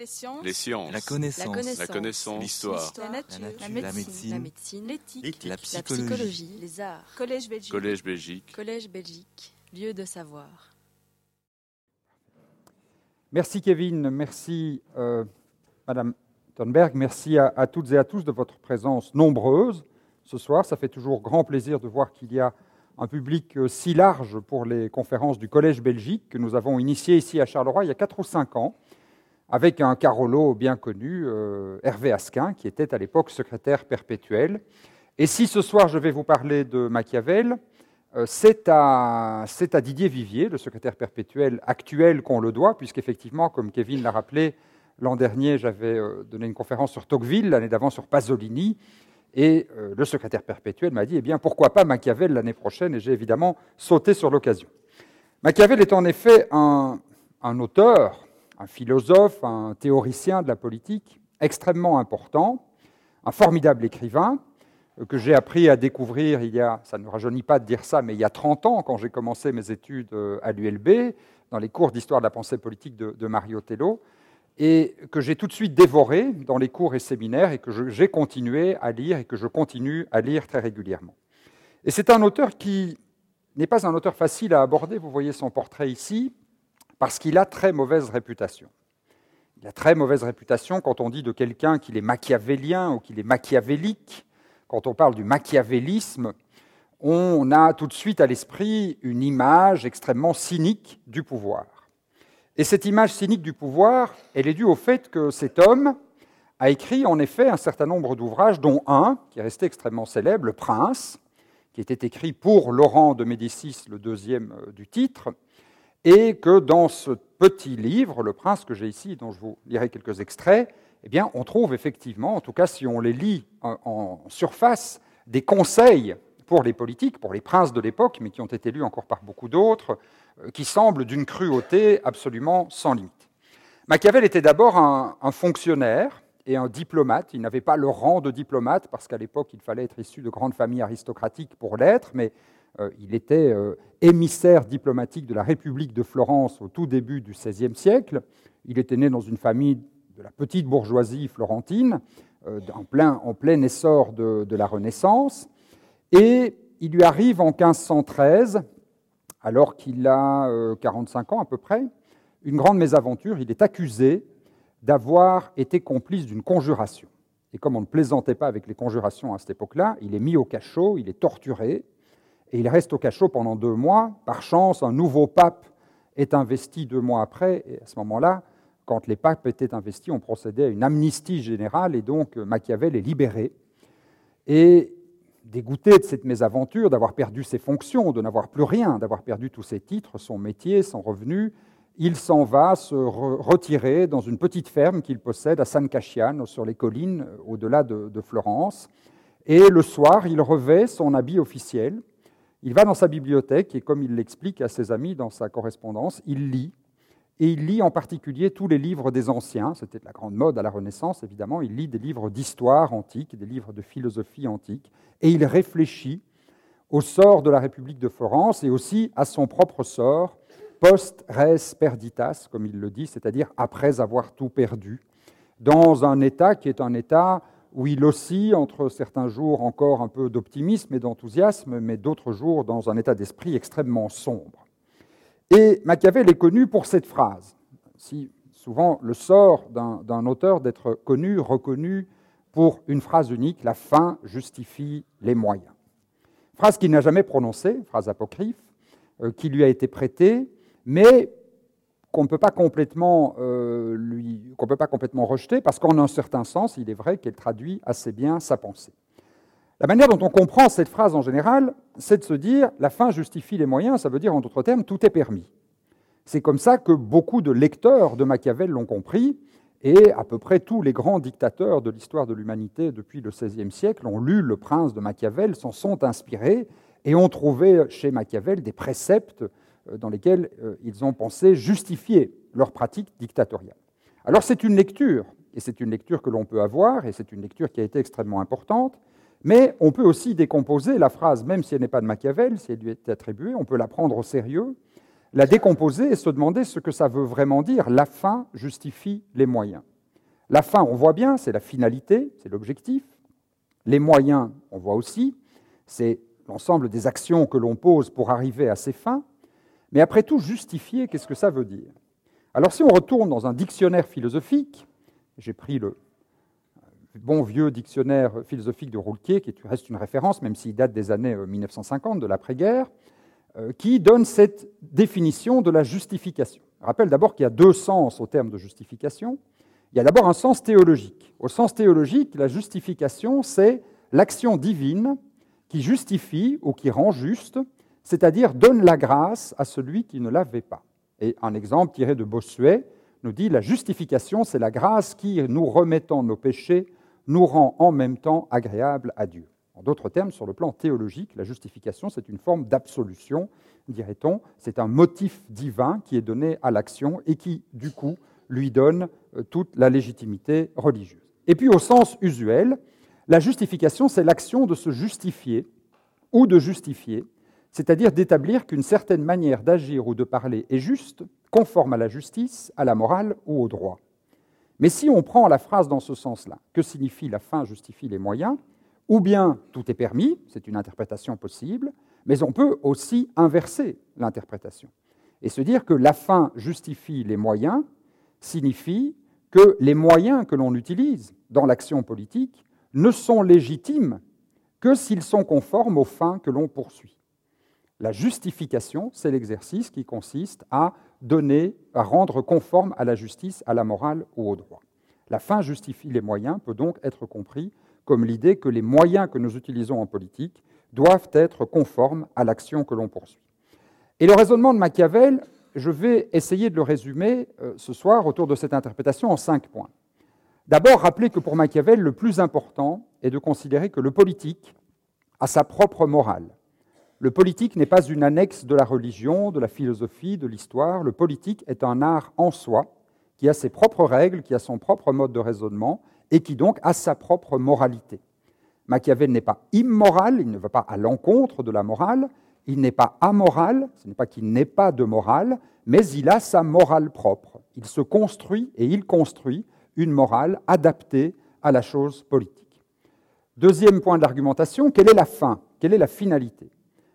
Les sciences. Les sciences. La connaissance. La connaissance. L'histoire. La nature. La nature. La La médecine. médecine. La médecine. L'éthique. La La psychologie. psychologie. Les arts. Collège Belgique. Collège Belgique. Collège Belgique. Lieu de savoir. Merci Kevin, merci euh, Madame Thunberg, merci à, à toutes et à tous de votre présence nombreuse ce soir. Ça fait toujours grand plaisir de voir qu'il y a un public euh, si large pour les conférences du Collège Belgique que nous avons initié ici à Charleroi il y a 4 ou 5 ans, avec un Carolo bien connu, euh, Hervé Asquin, qui était à l'époque secrétaire perpétuel. Et si ce soir je vais vous parler de Machiavel, euh, c'est à, à Didier Vivier, le secrétaire perpétuel actuel, qu'on le doit, puisqu'effectivement, comme Kevin l'a rappelé, l'an dernier, j'avais euh, donné une conférence sur Tocqueville, l'année d'avant sur Pasolini, et le secrétaire perpétuel m'a dit, eh bien, pourquoi pas Machiavel l'année prochaine, et j'ai évidemment sauté sur l'occasion. Machiavel est en effet un, un auteur, un philosophe, un théoricien de la politique extrêmement important, un formidable écrivain, que j'ai appris à découvrir il y a, ça ne me rajeunit pas de dire ça, mais il y a 30 ans, quand j'ai commencé mes études euh, à l'ULB, dans les cours d'histoire de la pensée politique de, Mario Tello, et que j'ai tout de suite dévoré dans les cours et séminaires, et que j'ai continué à lire, et que je continue à lire très régulièrement. Et c'est un auteur qui n'est pas un auteur facile à aborder, vous voyez son portrait ici, parce qu'il a très mauvaise réputation. Il a très mauvaise réputation quand on dit de quelqu'un qu'il est machiavélien ou qu'il est machiavélique. Quand on parle du machiavélisme, on a tout de suite à l'esprit une image extrêmement cynique du pouvoir. Et cette image cynique du pouvoir, elle est due au fait que cet homme a écrit en effet un certain nombre d'ouvrages, dont un qui est resté extrêmement célèbre, Le Prince, qui était écrit pour Laurent de Médicis, le deuxième euh, du titre, et que dans ce petit livre, Le Prince que j'ai ici, dont je vous lirai quelques extraits, eh bien, on trouve effectivement, en tout cas si on les lit en, surface, des conseils pour les politiques, pour les princes de l'époque, mais qui ont été lus encore par beaucoup d'autres, euh, qui semblent d'une cruauté absolument sans limite. Machiavel était d'abord un, un fonctionnaire et un diplomate. Il n'avait pas le rang de diplomate, parce qu'à l'époque, il fallait être issu de grandes familles aristocratiques pour l'être, mais il était euh, émissaire diplomatique de la République de Florence au tout début du XVIe siècle. Il était né dans une famille de la petite bourgeoisie florentine, euh, en, plein, essor de, de la Renaissance. Et il lui arrive en 1513, alors qu'il a euh, 45 ans à peu près, une grande mésaventure. Il est accusé d'avoir été complice d'une conjuration. Et comme on ne plaisantait pas avec les conjurations à cette époque-là, il est mis au cachot, il est torturé, et il reste au cachot pendant deux mois. Par chance, un nouveau pape est investi deux mois après, et à ce moment-là, quand les papes étaient investis, on procédait à une amnistie générale, et donc euh, Machiavel est libéré. Et dégoûté de cette mésaventure, d'avoir perdu ses fonctions, de n'avoir plus rien, d'avoir perdu tous ses titres, son métier, son revenu, il s'en va se re- retirer dans une petite ferme qu'il possède à San Casciano, sur les collines euh, au-delà de, de Florence. Et le soir, il revêt son habit officiel. Il va dans sa bibliothèque et, comme il l'explique à ses amis dans sa correspondance, il lit. Et il lit en particulier tous les livres des anciens. C'était de la grande mode à la Renaissance, évidemment. Il lit des livres d'histoire antique, des livres de philosophie antique. Et il réfléchit au sort de la République de Florence et aussi à son propre sort, post res perditas, comme il le dit, c'est-à-dire après avoir tout perdu, dans un état qui est un état où il oscille entre certains jours encore un peu d'optimisme et d'enthousiasme, mais d'autres jours dans un état d'esprit extrêmement sombre. Et Machiavel est connu pour cette phrase. Si souvent le sort d'un auteur d'être connu, reconnu pour une phrase unique, la fin justifie les moyens. Phrase qu'il n'a jamais prononcée, phrase apocryphe, euh, qui lui a été prêtée, mais qu'on ne peut pas complètement euh, peut pas complètement rejeter, parce qu'en un certain sens, il est vrai qu'elle traduit assez bien sa pensée. La manière dont on comprend cette phrase en général, c'est de se dire la fin justifie les moyens, ça veut dire en d'autres termes, tout est permis. C'est comme ça que beaucoup de lecteurs de Machiavel l'ont compris, et à peu près tous les grands dictateurs de l'histoire de l'humanité depuis le XVIe siècle ont lu Le Prince de Machiavel, s'en sont inspirés et ont trouvé chez Machiavel des préceptes dans lesquels euh, ils ont pensé justifier leur pratique dictatoriale. Alors c'est une lecture, et c'est une lecture que l'on peut avoir, et c'est une lecture qui a été extrêmement importante, mais on peut aussi décomposer la phrase, même si elle n'est pas de Machiavel, si elle lui est attribuée, on peut la prendre au sérieux, la décomposer et se demander ce que ça veut vraiment dire. La fin justifie les moyens. La fin, on voit bien, c'est la finalité, c'est l'objectif. Les moyens, on voit aussi, c'est l'ensemble des actions que l'on pose pour arriver à ces fins. Mais après tout, justifier, qu'est-ce que ça veut dire? Alors si on retourne dans un dictionnaire philosophique, j'ai pris le bon vieux dictionnaire philosophique de Roulquier, qui reste une référence, même s'il date des années 1950, euh, de l'après-guerre, euh, qui donne cette définition de la justification. Je rappelle d'abord qu'il y a deux sens au terme de justification. Il y a d'abord un sens théologique. Au sens théologique, la justification, c'est l'action divine qui justifie ou qui rend juste, c'est-à-dire donne la grâce à celui qui ne l'avait pas. Et un exemple tiré de Bossuet nous dit la justification, c'est la grâce qui, nous remettant nos péchés, nous rend en même temps agréable à Dieu. En d'autres termes, sur le plan théologique, la justification, c'est une forme d'absolution, dirait-on. C'est un motif divin qui est donné à l'action et qui, du coup, lui donne euh, toute la légitimité religieuse. Et puis, au sens usuel, la justification, c'est l'action de se justifier ou de justifier, c'est-à-dire d'établir qu'une certaine manière d'agir ou de parler est juste, conforme à la justice, à la morale ou au droit. Mais si on prend la phrase dans ce sens-là, que signifie la fin justifie les moyens, ou bien tout est permis, c'est une interprétation possible, mais on peut aussi inverser l'interprétation et se dire que la fin justifie les moyens signifie que les moyens que l'on utilise dans l'action politique ne sont légitimes que s'ils sont conformes aux fins que l'on poursuit. La justification, c'est l'exercice qui consiste à donner, à rendre conforme à la justice, à la morale ou au droit. La fin justifie les moyens peut donc être compris comme l'idée que les moyens que nous utilisons en politique doivent être conformes à l'action que l'on poursuit. Et le raisonnement de Machiavel, je vais essayer de le résumer euh, ce soir autour de cette interprétation en cinq points. D'abord, rappeler que pour Machiavel, le plus important est de considérer que le politique a sa propre morale. Le politique n'est pas une annexe de la religion, de la philosophie, de l'histoire. Le politique est un art en soi, qui a ses propres règles, qui a son propre mode de raisonnement, et qui donc a sa propre moralité. Machiavel n'est pas immoral, il ne va pas à l'encontre de la morale, il n'est pas amoral, ce n'est pas qu'il n'ait pas de morale, mais il a sa morale propre. Il se construit et il construit une morale adaptée à la chose politique. Deuxième point d'argumentation, quelle est la fin? Quelle est la finalité?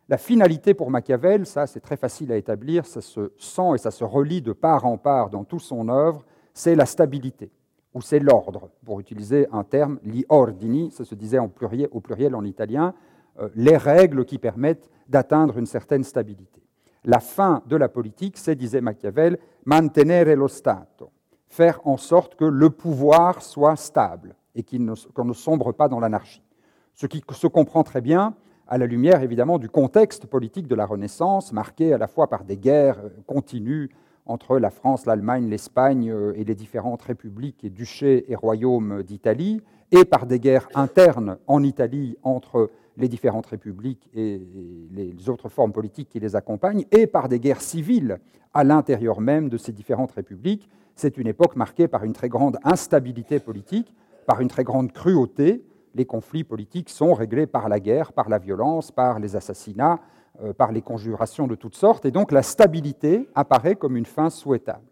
La finalité pour Machiavel, ça c'est très facile à établir, ça se sent et ça se relie de part en part dans toute son œuvre, c'est la stabilité, ou c'est l'ordre, pour utiliser un terme, li ordini, ça se disait en pluriel, au pluriel en italien, euh, les règles qui permettent d'atteindre une certaine stabilité. La fin de la politique, c'est, disait Machiavel, mantenere lo Stato, faire en sorte que le pouvoir soit stable et qu'on ne, sombre pas dans l'anarchie. Ce qui se comprend très bien à la lumière évidemment du contexte politique de la Renaissance, marqué à la fois par des guerres euh, continues entre la France, l'Allemagne, l'Espagne euh, et les différentes républiques et duchés et royaumes d'Italie, et par des guerres internes en Italie entre les différentes républiques et les autres formes politiques qui les accompagnent, et par des guerres civiles à l'intérieur même de ces différentes républiques, c'est une époque marquée par une très grande instabilité politique, par une très grande cruauté. Les conflits politiques sont réglés par la guerre, par la violence, par les assassinats, euh, par les conjurations de toutes sortes, et donc la stabilité apparaît comme une fin souhaitable.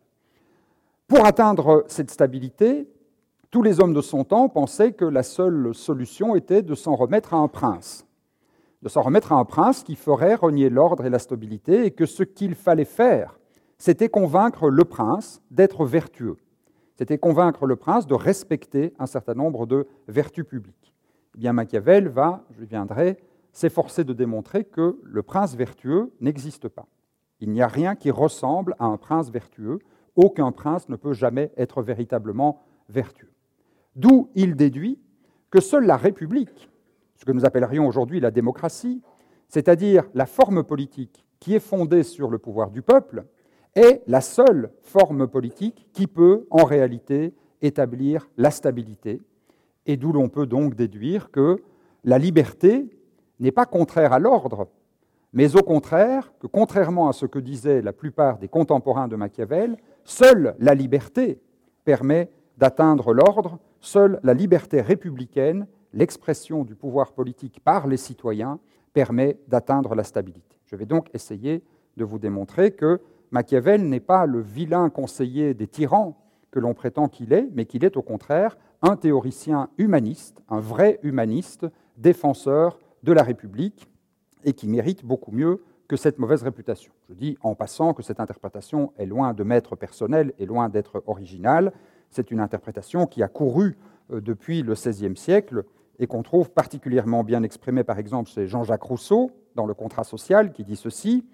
Pour atteindre cette stabilité, tous les hommes de son temps pensaient que la seule solution était de s'en remettre à un prince, de s'en remettre à un prince qui ferait renier l'ordre et la stabilité, et que ce qu'il fallait faire c'était convaincre le prince d'être vertueux. C'était convaincre le prince de respecter un certain nombre de vertus publiques. Eh bien, Machiavel va, je viendrai, s'efforcer de démontrer que le prince vertueux n'existe pas. Il n'y a rien qui ressemble à un prince vertueux. Aucun prince ne peut jamais être véritablement vertueux. D'où il déduit que seule la République, ce que nous appellerions aujourd'hui la démocratie, c'est-à-dire la forme politique qui est fondée sur le pouvoir du peuple, est la seule forme politique qui peut en réalité établir la stabilité, et d'où l'on peut donc déduire que la liberté n'est pas contraire à l'ordre, mais au contraire que, contrairement à ce que disaient la plupart des contemporains de Machiavel, seule la liberté permet d'atteindre l'ordre, seule la liberté républicaine, l'expression du pouvoir politique par les citoyens, permet d'atteindre la stabilité. Je vais donc essayer de vous démontrer que Machiavel n'est pas le vilain conseiller des tyrans que l'on prétend qu'il est, mais qu'il est au contraire un théoricien humaniste, un vrai humaniste, défenseur de la République, et qui mérite beaucoup mieux que cette mauvaise réputation. Je dis en passant que cette interprétation est loin de m'être personnelle et loin d'être originale. C'est une interprétation qui a couru euh, depuis le XVIe siècle et qu'on trouve particulièrement bien exprimée, par exemple, chez Jean-Jacques Rousseau, dans le contrat social, qui dit ceci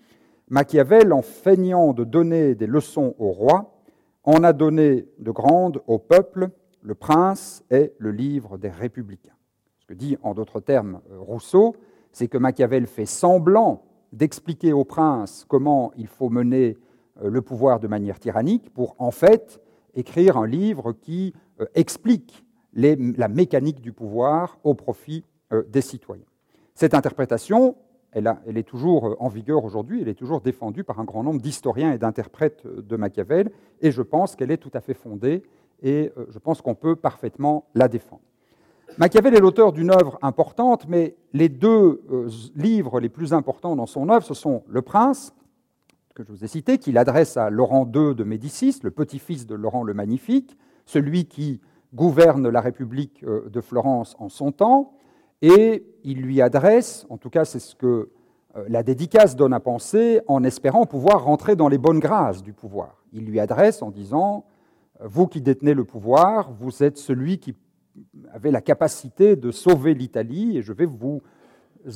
Machiavel, en feignant de donner des leçons au roi, en a donné de grandes au peuple. Le prince est le livre des républicains. Ce que dit en d'autres termes euh, Rousseau, c'est que Machiavel fait semblant d'expliquer au prince comment il faut mener euh, le pouvoir de manière tyrannique pour en fait écrire un livre qui euh, explique la mécanique du pouvoir au profit des citoyens. Cette interprétation, elle, est toujours en vigueur aujourd'hui, elle est toujours défendue par un grand nombre d'historiens et d'interprètes de Machiavel, et je pense qu'elle est tout à fait fondée, et je pense qu'on peut parfaitement la défendre. Machiavel est l'auteur d'une œuvre importante, mais les deux euh, livres les plus importants dans son œuvre, ce sont Le Prince, que je vous ai cité, qu'il adresse à Laurent II de Médicis, le petit-fils de Laurent le Magnifique, celui qui gouverne la République euh, de Florence en son temps, et il lui adresse, en tout cas c'est ce que euh, la dédicace donne à penser, en espérant pouvoir rentrer dans les bonnes grâces du pouvoir. Il lui adresse en disant, vous qui détenez le pouvoir, vous êtes celui qui avait la capacité de sauver l'Italie et je vais vous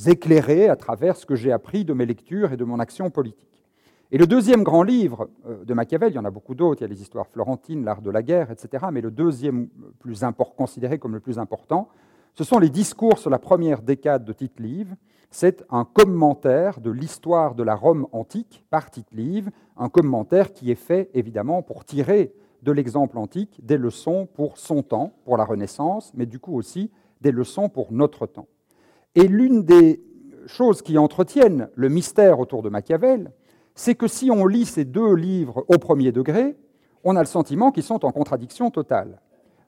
éclairer à travers ce que j'ai appris de mes lectures et de mon action politique. Et le deuxième grand livre euh, de Machiavel, il y en a beaucoup d'autres, il y a les histoires florentines, l'art de la guerre, etc., mais le deuxième plus considéré comme le plus important, ce sont les discours sur la première décade de Tite-Live. C'est un commentaire de l'histoire de la Rome antique par Tite-Live, un commentaire qui est fait évidemment pour tirer de l'exemple antique des leçons pour son temps, pour la Renaissance, mais du coup aussi des leçons pour notre temps. Et l'une des choses qui entretiennent le mystère autour de Machiavel, c'est que si on lit ces deux livres au premier degré, on a le sentiment qu'ils sont en contradiction totale.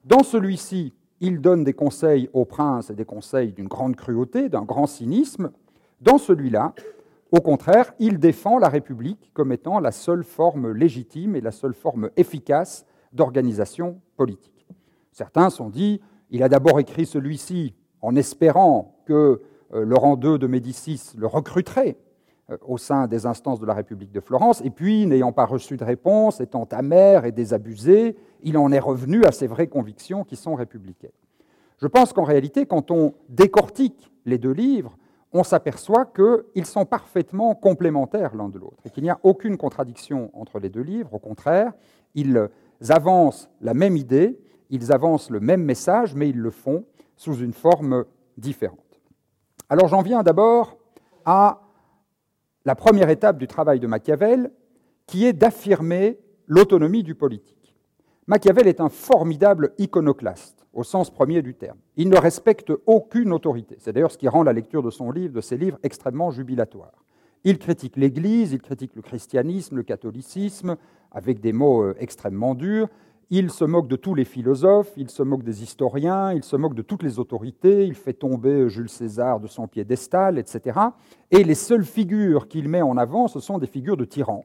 Dans celui-ci, il donne des conseils au prince et des conseils d'une grande cruauté, d'un grand cynisme. Dans celui-là, au contraire, il défend la République comme étant la seule forme légitime et la seule forme efficace d'organisation politique. Certains sont dit, il a d'abord écrit celui-ci en espérant que euh, Laurent II de Médicis le recruterait au sein des instances de la République de Florence, et puis, n'ayant pas reçu de réponse, étant amer et désabusé, il en est revenu à ses vraies convictions qui sont républicaines. Je pense qu'en réalité, quand on décortique les deux livres, on s'aperçoit qu'ils sont parfaitement complémentaires l'un de l'autre et qu'il n'y a aucune contradiction entre les deux livres. Au contraire, ils avancent la même idée, ils avancent le même message, mais ils le font sous une forme différente. Alors j'en viens d'abord à la première étape du travail de Machiavel, qui est d'affirmer l'autonomie du politique. Machiavel est un formidable iconoclaste au sens premier du terme. Il ne respecte aucune autorité. C'est d'ailleurs ce qui rend la lecture de son livre, ses livres, extrêmement jubilatoire. Il critique l'Église, il critique le christianisme, le catholicisme, avec des mots euh, extrêmement durs. Il se moque de tous les philosophes, il se moque des historiens, il se moque de toutes les autorités, il fait tomber Jules César de son piédestal, etc. Et les seules figures qu'il met en avant, ce sont des figures de tyrans.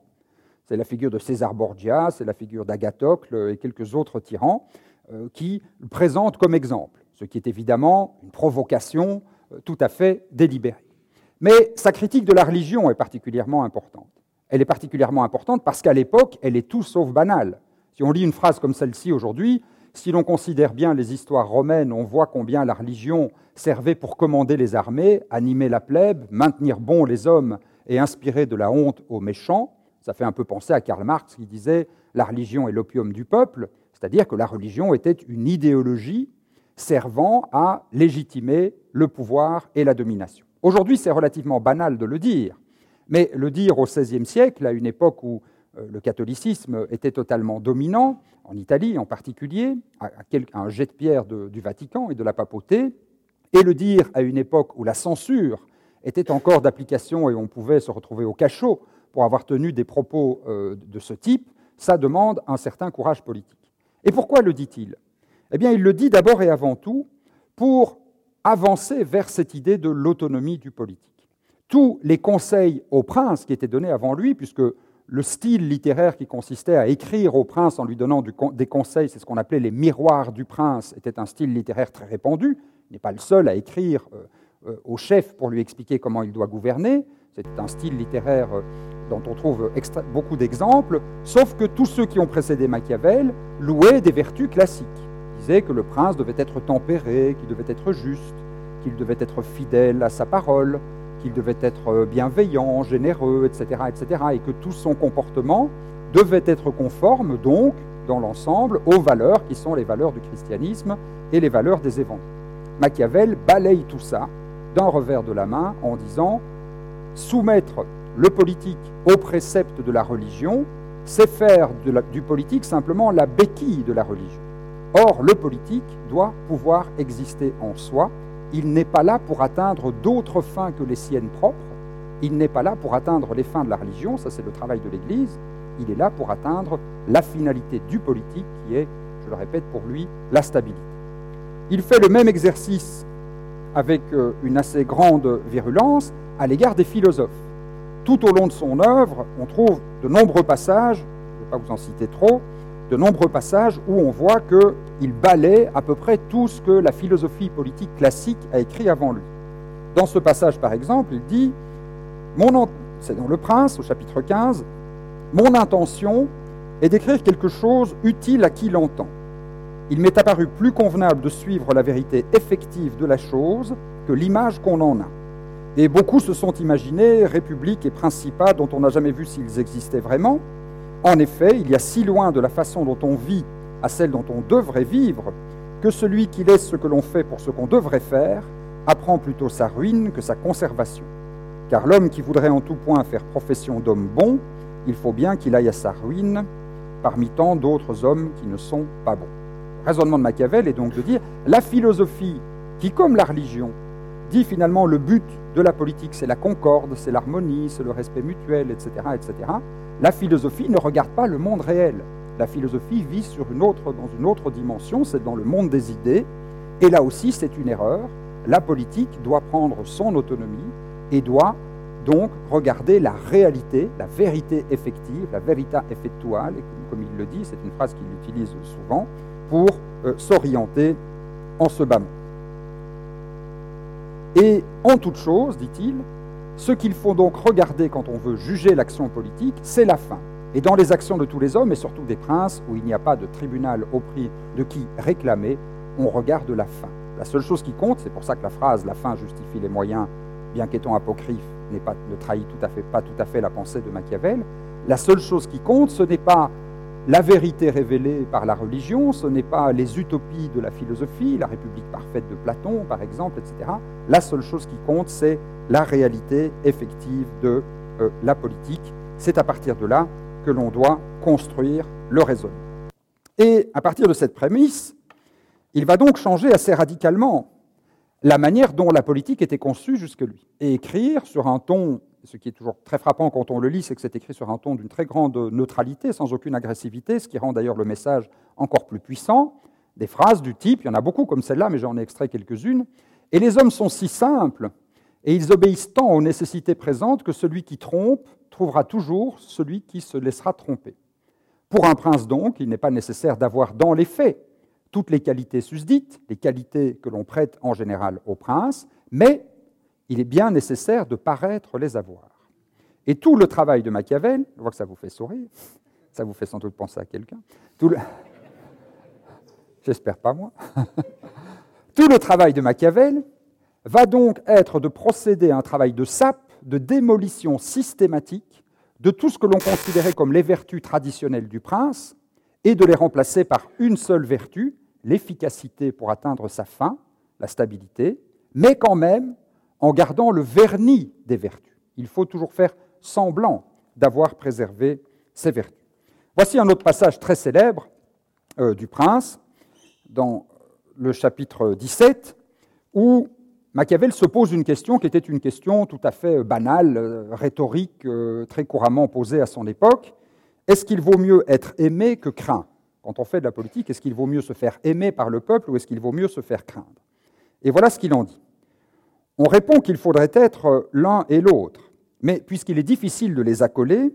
C'est la figure de César Borgia, c'est la figure d'Agathocle et quelques autres tyrans. Euh, qui le présente comme exemple, ce qui est évidemment une provocation euh, tout à fait délibérée. Mais sa critique de la religion est particulièrement importante. Elle est particulièrement importante parce qu'à l'époque, elle est tout sauf banale. Si on lit une phrase comme celle-ci aujourd'hui, si l'on considère bien les histoires romaines, on voit combien la religion servait pour commander les armées, animer la plèbe, maintenir bons les hommes et inspirer de la honte aux méchants. Ça fait un peu penser à Karl Marx qui disait la religion est l'opium du peuple. C'est-à-dire que la religion était une idéologie servant à légitimer le pouvoir et la domination. Aujourd'hui, c'est relativement banal de le dire, mais le dire au XVIe siècle, à une époque où le catholicisme était totalement dominant, en Italie en particulier, à un jet de pierre du Vatican et de la papauté, et le dire à une époque où la censure était encore d'application et on pouvait se retrouver au cachot pour avoir tenu des propos euh, de ce type, ça demande un certain courage politique. Et pourquoi le dit-il? Eh bien, il le dit d'abord et avant tout pour avancer vers cette idée de l'autonomie du politique. Tous les conseils au prince qui étaient donnés avant lui, puisque le style littéraire qui consistait à écrire au prince en lui donnant des conseils, c'est ce qu'on appelait les miroirs du prince, était un style littéraire très répandu. Il n'est pas le seul à écrire euh, au chef pour lui expliquer comment il doit gouverner. C'est un style littéraire euh, dont on trouve beaucoup d'exemples, sauf que tous ceux qui ont précédé Machiavel louaient des vertus classiques. Ils disaient que le prince devait être tempéré, qu'il devait être juste, qu'il devait être fidèle à sa parole, qu'il devait être euh, bienveillant, généreux, etc., etc., et que tout son comportement devait être conforme, donc, dans l'ensemble, aux valeurs qui sont les valeurs du christianisme et les valeurs des évangiles. Machiavel balaye tout ça d'un revers de la main en disant soumettre le politique aux préceptes de la religion, c'est faire du politique simplement la béquille de la religion. Or, le politique doit pouvoir exister en soi il n'est pas là pour atteindre d'autres fins que les siennes propres. Il n'est pas là pour atteindre les fins de la religion, ça c'est le travail de l'Église. Il est là pour atteindre la finalité du politique qui est, je le répète pour lui, la stabilité. Il fait le même exercice avec euh, une assez grande virulence à l'égard des philosophes. Tout au long de son œuvre, on trouve de nombreux passages, je ne vais pas vous en citer trop, de nombreux passages où on voit qu'il balaie à peu près tout ce que la philosophie politique classique a écrit avant lui. Dans ce passage, par exemple, il dit, c'est dans Le Prince, au chapitre 15, Mon intention est d'écrire quelque chose utile à qui l'entend. Il m'est apparu plus convenable de suivre la vérité effective de la chose que l'image qu'on en a. Et beaucoup se sont imaginés républiques et principats dont on n'a jamais vu s'ils existaient vraiment, en effet, il y a si loin de la façon dont on vit à celle dont on devrait vivre que celui qui laisse ce que l'on fait pour ce qu'on devrait faire apprend plutôt sa ruine que sa conservation. Car l'homme qui voudrait en tout point faire profession d'homme bon, il faut bien qu'il aille à sa ruine parmi tant d'autres hommes qui ne sont pas bons. Le raisonnement de Machiavel est donc de dire la philosophie qui, comme la religion, dit finalement le but de la politique, c'est la concorde, c'est l'harmonie, c'est le respect mutuel, etc., etc. La philosophie ne regarde pas le monde réel. La philosophie vit dans une autre dimension, c'est dans le monde des idées. Et là aussi, c'est une erreur. La politique doit prendre son autonomie et doit donc regarder la réalité, la vérité effective, la verita effectuale, comme il le dit, c'est une phrase qu'il utilise souvent, pour euh, s'orienter en ce bas Et en toute chose, dit-il, ce qu'il faut donc regarder quand on veut juger l'action politique, c'est la fin. Et dans les actions de tous les hommes, et surtout des princes, où il n'y a pas de tribunal au prix de qui réclamer, on regarde la fin. La seule chose qui compte, c'est pour ça que la phrase la fin justifie les moyens, bien qu'étant apocryphe, pas, ne trahit tout à fait, pas tout à fait la pensée de Machiavel. La seule chose qui compte, ce n'est pas la vérité révélée par la religion, ce n'est pas les utopies de la philosophie, la République parfaite de Platon, par exemple, etc. La seule chose qui compte, c'est la réalité effective de euh, la politique. C'est à partir de là que l'on doit construire le raisonnement. Et à partir de cette prémisse, il va donc changer assez radicalement la manière dont la politique était conçue jusque-lui, et écrire sur un ton ce qui est toujours très frappant quand on le lit, c'est que c'est écrit sur un ton d'une très grande neutralité, sans aucune agressivité, ce qui rend d'ailleurs le message encore plus puissant. Des phrases du type, il y en a beaucoup comme celle-là, mais j'en ai extrait quelques-unes. Et les hommes sont si simples, et ils obéissent tant aux nécessités présentes que celui qui trompe trouvera toujours celui qui se laissera tromper. Pour un prince donc, il n'est pas nécessaire d'avoir dans les faits toutes les qualités susdites, les qualités que l'on prête en général au prince, mais il est bien nécessaire de paraître les avoir. Et tout le travail de Machiavel, je vois que ça vous fait sourire, ça vous fait sans doute penser à quelqu'un, j'espère pas moi, tout le travail de Machiavel va donc être de procéder à un travail de sape, de démolition systématique de tout ce que l'on considérait comme les vertus traditionnelles du prince et de les remplacer par une seule vertu, l'efficacité pour atteindre sa fin, la stabilité, mais quand même en gardant le vernis des vertus. Il faut toujours faire semblant d'avoir préservé ces vertus. Voici un autre passage très célèbre euh, du prince, dans le chapitre 17, où Machiavel se pose une question qui était une question tout à fait banale, euh, rhétorique, euh, très couramment posée à son époque. Est-ce qu'il vaut mieux être aimé que craint? Quand on fait de la politique, est-ce qu'il vaut mieux se faire aimer par le peuple ou est-ce qu'il vaut mieux se faire craindre? Et voilà ce qu'il en dit. On répond qu'il faudrait être l'un et l'autre, mais puisqu'il est difficile de les accoler,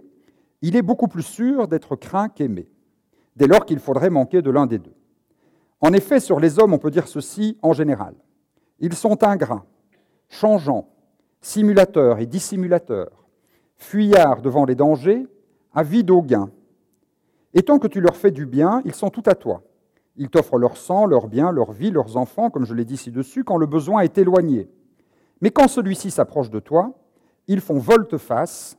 il est beaucoup plus sûr d'être craint qu'aimé, dès lors qu'il faudrait manquer de l'un des deux. En effet, sur les hommes, on peut dire ceci en général. Ils sont ingrats, changeants, simulateurs et dissimulateurs, fuyards devant les dangers, avides au gain. Et tant que tu leur fais du bien, ils sont tout à toi. Ils t'offrent leur sang, leur bien, leur vie, leurs enfants, comme je l'ai dit ci-dessus, quand le besoin est éloigné. Mais quand celui-ci s'approche de toi, ils font volte-face,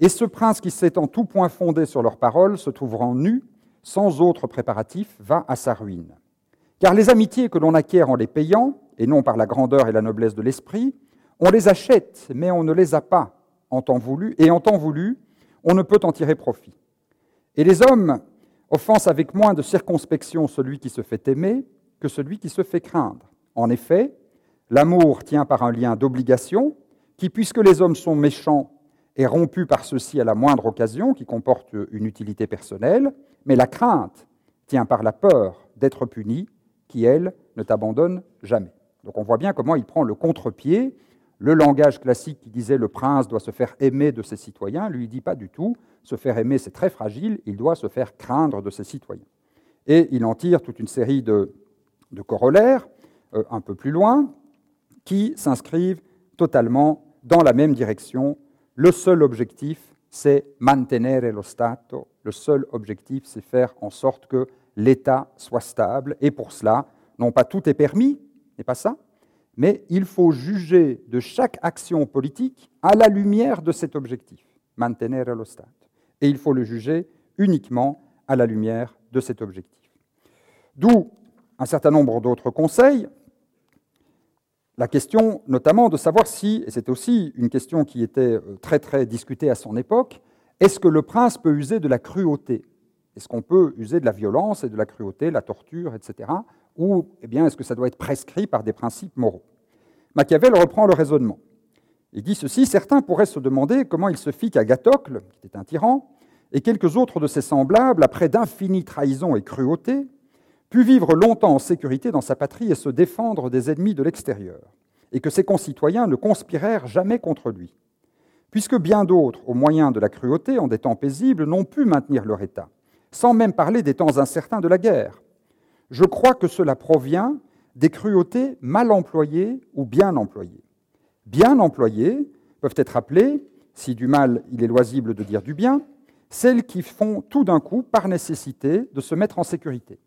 et ce prince qui s'est en tout point fondé sur leurs paroles, se trouvant nu, sans autre préparatif, va à sa ruine. Car les amitiés que l'on acquiert en les payant, et non par la grandeur et la noblesse de l'esprit, on les achète, mais on ne les a pas en temps voulu, et en temps voulu, on ne peut en tirer profit. Et les hommes offensent avec moins de circonspection celui qui se fait aimer que celui qui se fait craindre. En effet, l'amour tient par un lien d'obligation, qui, puisque les hommes sont méchants, est rompu par ceux-ci à la moindre occasion, qui comporte une utilité personnelle, mais la crainte tient par la peur d'être puni, qui, elle, ne t'abandonne jamais. Donc on voit bien comment il prend le contre-pied. Le langage classique qui disait le prince doit se faire aimer de ses citoyens, lui dit pas du tout. Se faire aimer, c'est très fragile, il doit se faire craindre de ses citoyens. Et il en tire toute une série de, corollaires, euh, un peu plus loin, qui s'inscrivent totalement dans la même direction. Le seul objectif, c'est mantenere lo Stato. Le seul objectif, c'est faire en sorte que l'État soit stable. Et pour cela, non pas tout est permis, n'est pas ça, mais il faut juger de chaque action politique à la lumière de cet objectif. Et il faut le juger uniquement à la lumière de cet objectif. D'où un certain nombre d'autres conseils. La question notamment de savoir si, et c'est aussi une question qui était euh, très très discutée à son époque, est-ce que le prince peut user de la cruauté? Est-ce qu'on peut user de la violence et de la cruauté, la torture, etc. Ou eh bien, est-ce que ça doit être prescrit par des principes moraux? Machiavel reprend le raisonnement. Il dit ceci certains pourraient se demander comment il se fit qu'Agatocle, qui était un tyran, et quelques autres de ses semblables, après d'infinies trahisons et cruautés, put vivre longtemps en sécurité dans sa patrie et se défendre des ennemis de l'extérieur, et que ses concitoyens ne conspirèrent jamais contre lui. Puisque bien d'autres, au moyen de la cruauté, en des temps paisibles, n'ont pu maintenir leur État, sans même parler des temps incertains de la guerre. Je crois que cela provient des cruautés mal employées ou bien employées. Bien employées peuvent être appelées, si du mal il est loisible de dire du bien, celles qui font tout d'un coup, par nécessité, de se mettre en sécurité.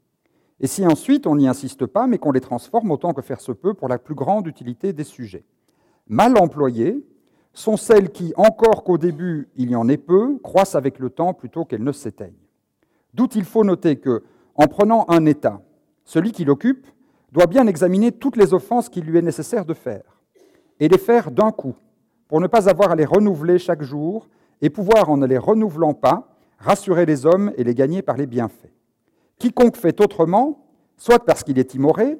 Et si ensuite on n'y insiste pas, mais qu'on les transforme autant que faire se peut pour la plus grande utilité des sujets. Mal employées sont celles qui, encore qu'au début il y en ait peu, croissent avec le temps plutôt qu'elles ne s'éteignent. D'où il faut noter que, en prenant un État, celui qui l'occupe doit bien examiner toutes les offenses qu'il lui est nécessaire de faire, et les faire d'un coup, pour ne pas avoir à les renouveler chaque jour, et pouvoir, en ne les renouvelant pas, rassurer les hommes et les gagner par les bienfaits. Quiconque fait autrement, soit parce qu'il est timoré,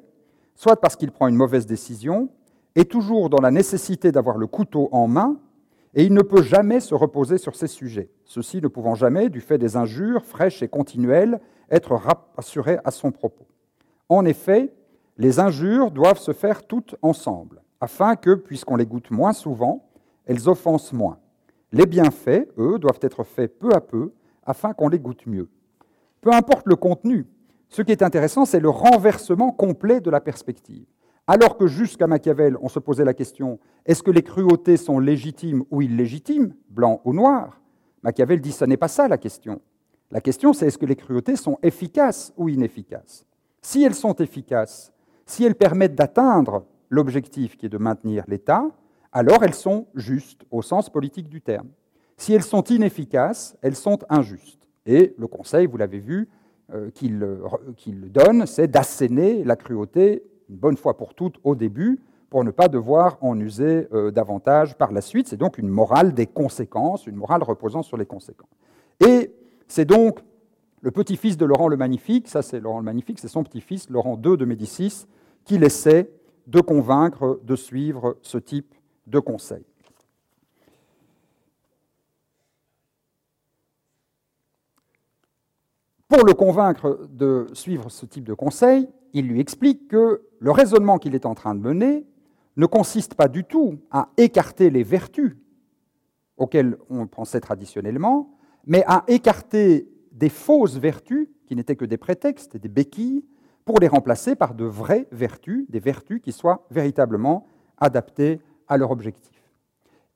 soit parce qu'il prend une mauvaise décision, est toujours dans la nécessité d'avoir le couteau en main et il ne peut jamais se reposer sur ces sujets, ceux-ci ne pouvant jamais, du fait des injures fraîches et continuelles, être rassurés à son propos. En effet, les injures doivent se faire toutes ensemble, afin que, puisqu'on les goûte moins souvent, elles offensent moins. Les bienfaits, eux, doivent être faits peu à peu, afin qu'on les goûte mieux. Peu importe le contenu, ce qui est intéressant, c'est le renversement complet de la perspective. Alors que jusqu'à Machiavel, on se posait la question est-ce que les cruautés sont légitimes ou illégitimes, blanc ou noir? Machiavel dit ce n'est pas ça la question. La question, c'est est-ce que les cruautés sont efficaces ou inefficaces? Si elles sont efficaces, si elles permettent d'atteindre l'objectif qui est de maintenir l'État, alors elles sont justes au sens politique du terme. Si elles sont inefficaces, elles sont injustes. Et le Conseil, vous l'avez vu, euh, qu'il donne, c'est d'asséner la cruauté une bonne fois pour toutes au début, pour ne pas devoir en user euh, davantage par la suite. C'est donc une morale des conséquences, une morale reposant sur les conséquences. Et c'est donc le petit-fils de Laurent le Magnifique, ça c'est Laurent le Magnifique, c'est son petit-fils, Laurent II de Médicis, qui essaie de convaincre de suivre ce type de conseil. Pour le convaincre de suivre ce type de conseil, il lui explique que le raisonnement qu'il est en train de mener ne consiste pas du tout à écarter les vertus auxquelles on pensait traditionnellement, mais à écarter des fausses vertus, qui n'étaient que des prétextes et des béquilles, pour les remplacer par de vraies vertus, des vertus qui soient véritablement adaptées à leur objectif.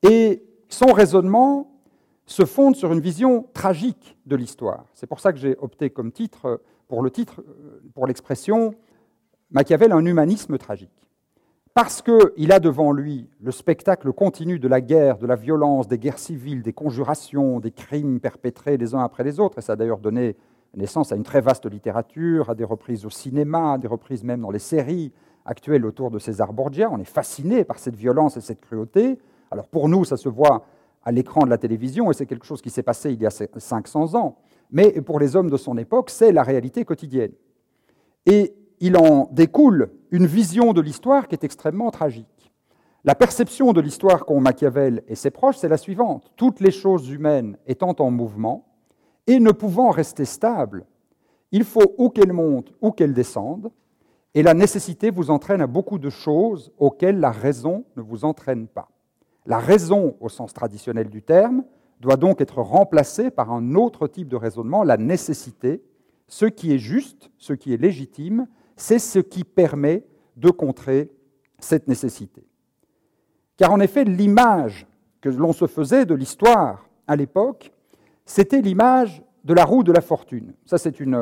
Et son raisonnement se fonde sur une vision tragique de l'histoire. C'est pour ça que j'ai opté comme titre, pour le titre, pour l'expression Machiavel, un humanisme tragique. Parce qu'il a devant lui le spectacle continu de la guerre, de la violence, des guerres civiles, des conjurations, des crimes perpétrés les uns après les autres, et ça a d'ailleurs donné naissance à une très vaste littérature, à des reprises au cinéma, à des reprises même dans les séries actuelles autour de César Borgia. On est fasciné par cette violence et cette cruauté. Alors pour nous, ça se voit à l'écran de la télévision, et c'est quelque chose qui s'est passé il y a 500 ans. Mais pour les hommes de son époque, c'est la réalité quotidienne. Et il en découle une vision de l'histoire qui est extrêmement tragique. La perception de l'histoire qu'ont Machiavel et ses proches, c'est la suivante. Toutes les choses humaines étant en mouvement et ne pouvant rester stables, il faut ou qu'elles montent ou qu'elles descendent, et la nécessité vous entraîne à beaucoup de choses auxquelles la raison ne vous entraîne pas. La raison, au sens traditionnel du terme, doit donc être remplacée par un autre type de raisonnement, la nécessité. Ce qui est juste, ce qui est légitime, c'est ce qui permet de contrer cette nécessité. Car en effet, l'image que l'on se faisait de l'histoire à l'époque, c'était l'image de la roue de la fortune. Ça, c'est une,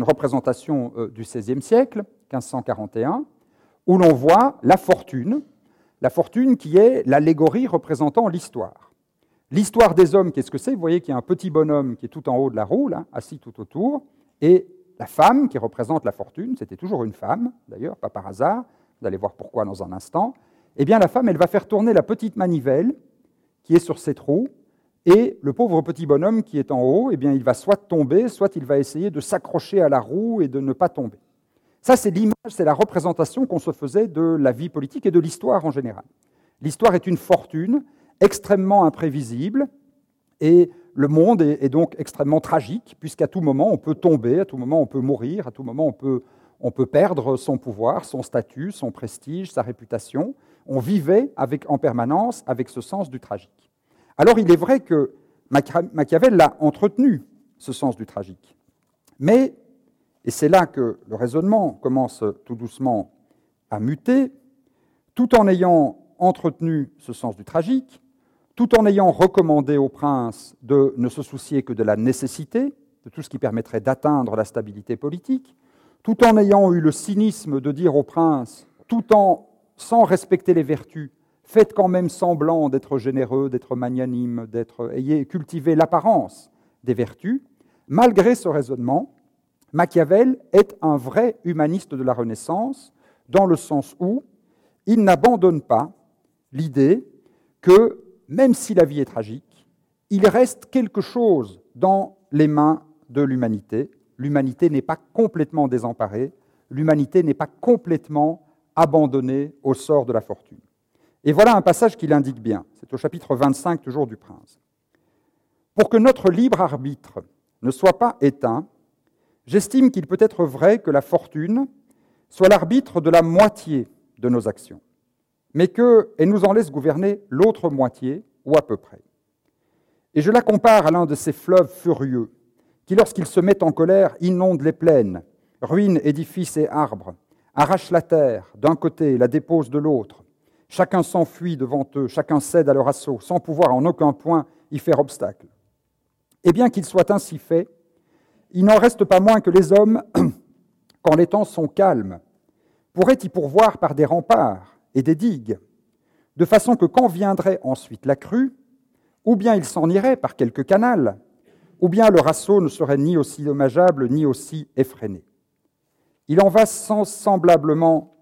représentation euh, du XVIe siècle, 1541, où l'on voit la fortune, la fortune qui est l'allégorie représentant l'histoire. L'histoire des hommes, qu'est-ce que c'est? Vous voyez qu'il y a un petit bonhomme qui est tout en haut de la roue, assis tout autour, et la femme qui représente la fortune, c'était toujours une femme, d'ailleurs, pas par hasard, vous allez voir pourquoi dans un instant, eh bien la femme, elle va faire tourner la petite manivelle qui est sur cette roue, et le pauvre petit bonhomme qui est en haut, eh bien il va soit tomber, soit il va essayer de s'accrocher à la roue et de ne pas tomber. Ça, c'est l'image, c'est la représentation qu'on se faisait de la vie politique et de l'histoire en général. L'histoire est une fortune extrêmement imprévisible, et le monde est, donc extrêmement tragique, puisqu'à tout moment on peut tomber, à tout moment on peut mourir, à tout moment on peut, perdre son pouvoir, son statut, son prestige, sa réputation. On vivait en permanence avec ce sens du tragique. Alors il est vrai que Machiavel l'a entretenu, ce sens du tragique. Mais, et c'est là que le raisonnement commence tout doucement à muter, tout en ayant entretenu ce sens du tragique, tout en ayant recommandé au prince de ne se soucier que de la nécessité, de tout ce qui permettrait d'atteindre la stabilité politique, tout en ayant eu le cynisme de dire au prince, tout en sans respecter les vertus, faites quand même semblant d'être généreux, d'être magnanime, d'être ayez cultivé l'apparence des vertus, malgré ce raisonnement, Machiavel est un vrai humaniste de la Renaissance, dans le sens où il n'abandonne pas l'idée que même si la vie est tragique, il reste quelque chose dans les mains de l'humanité. L'humanité n'est pas complètement désemparée, l'humanité n'est pas complètement abandonnée au sort de la fortune. Et voilà un passage qui l'indique bien, c'est au chapitre 25 toujours du Prince. Pour que notre libre arbitre ne soit pas éteint, j'estime qu'il peut être vrai que la fortune soit l'arbitre de la moitié de nos actions mais qu'elle nous en laisse gouverner l'autre moitié, ou à peu près. Et je la compare à l'un de ces fleuves furieux, qui, lorsqu'ils se mettent en colère, inondent les plaines, ruinent édifices et arbres, arrachent la terre d'un côté, la déposent de l'autre. Chacun s'enfuit devant eux, chacun cède à leur assaut, sans pouvoir en aucun point y faire obstacle. Et bien qu'il soit ainsi fait, il n'en reste pas moins que les hommes, quand les temps sont calmes, pourraient y pourvoir par des remparts, et des digues, de façon que quand viendrait ensuite la crue, ou bien il s'en irait par quelque canal, ou bien leur assaut ne serait ni aussi dommageable ni aussi effréné. Il en va semblablement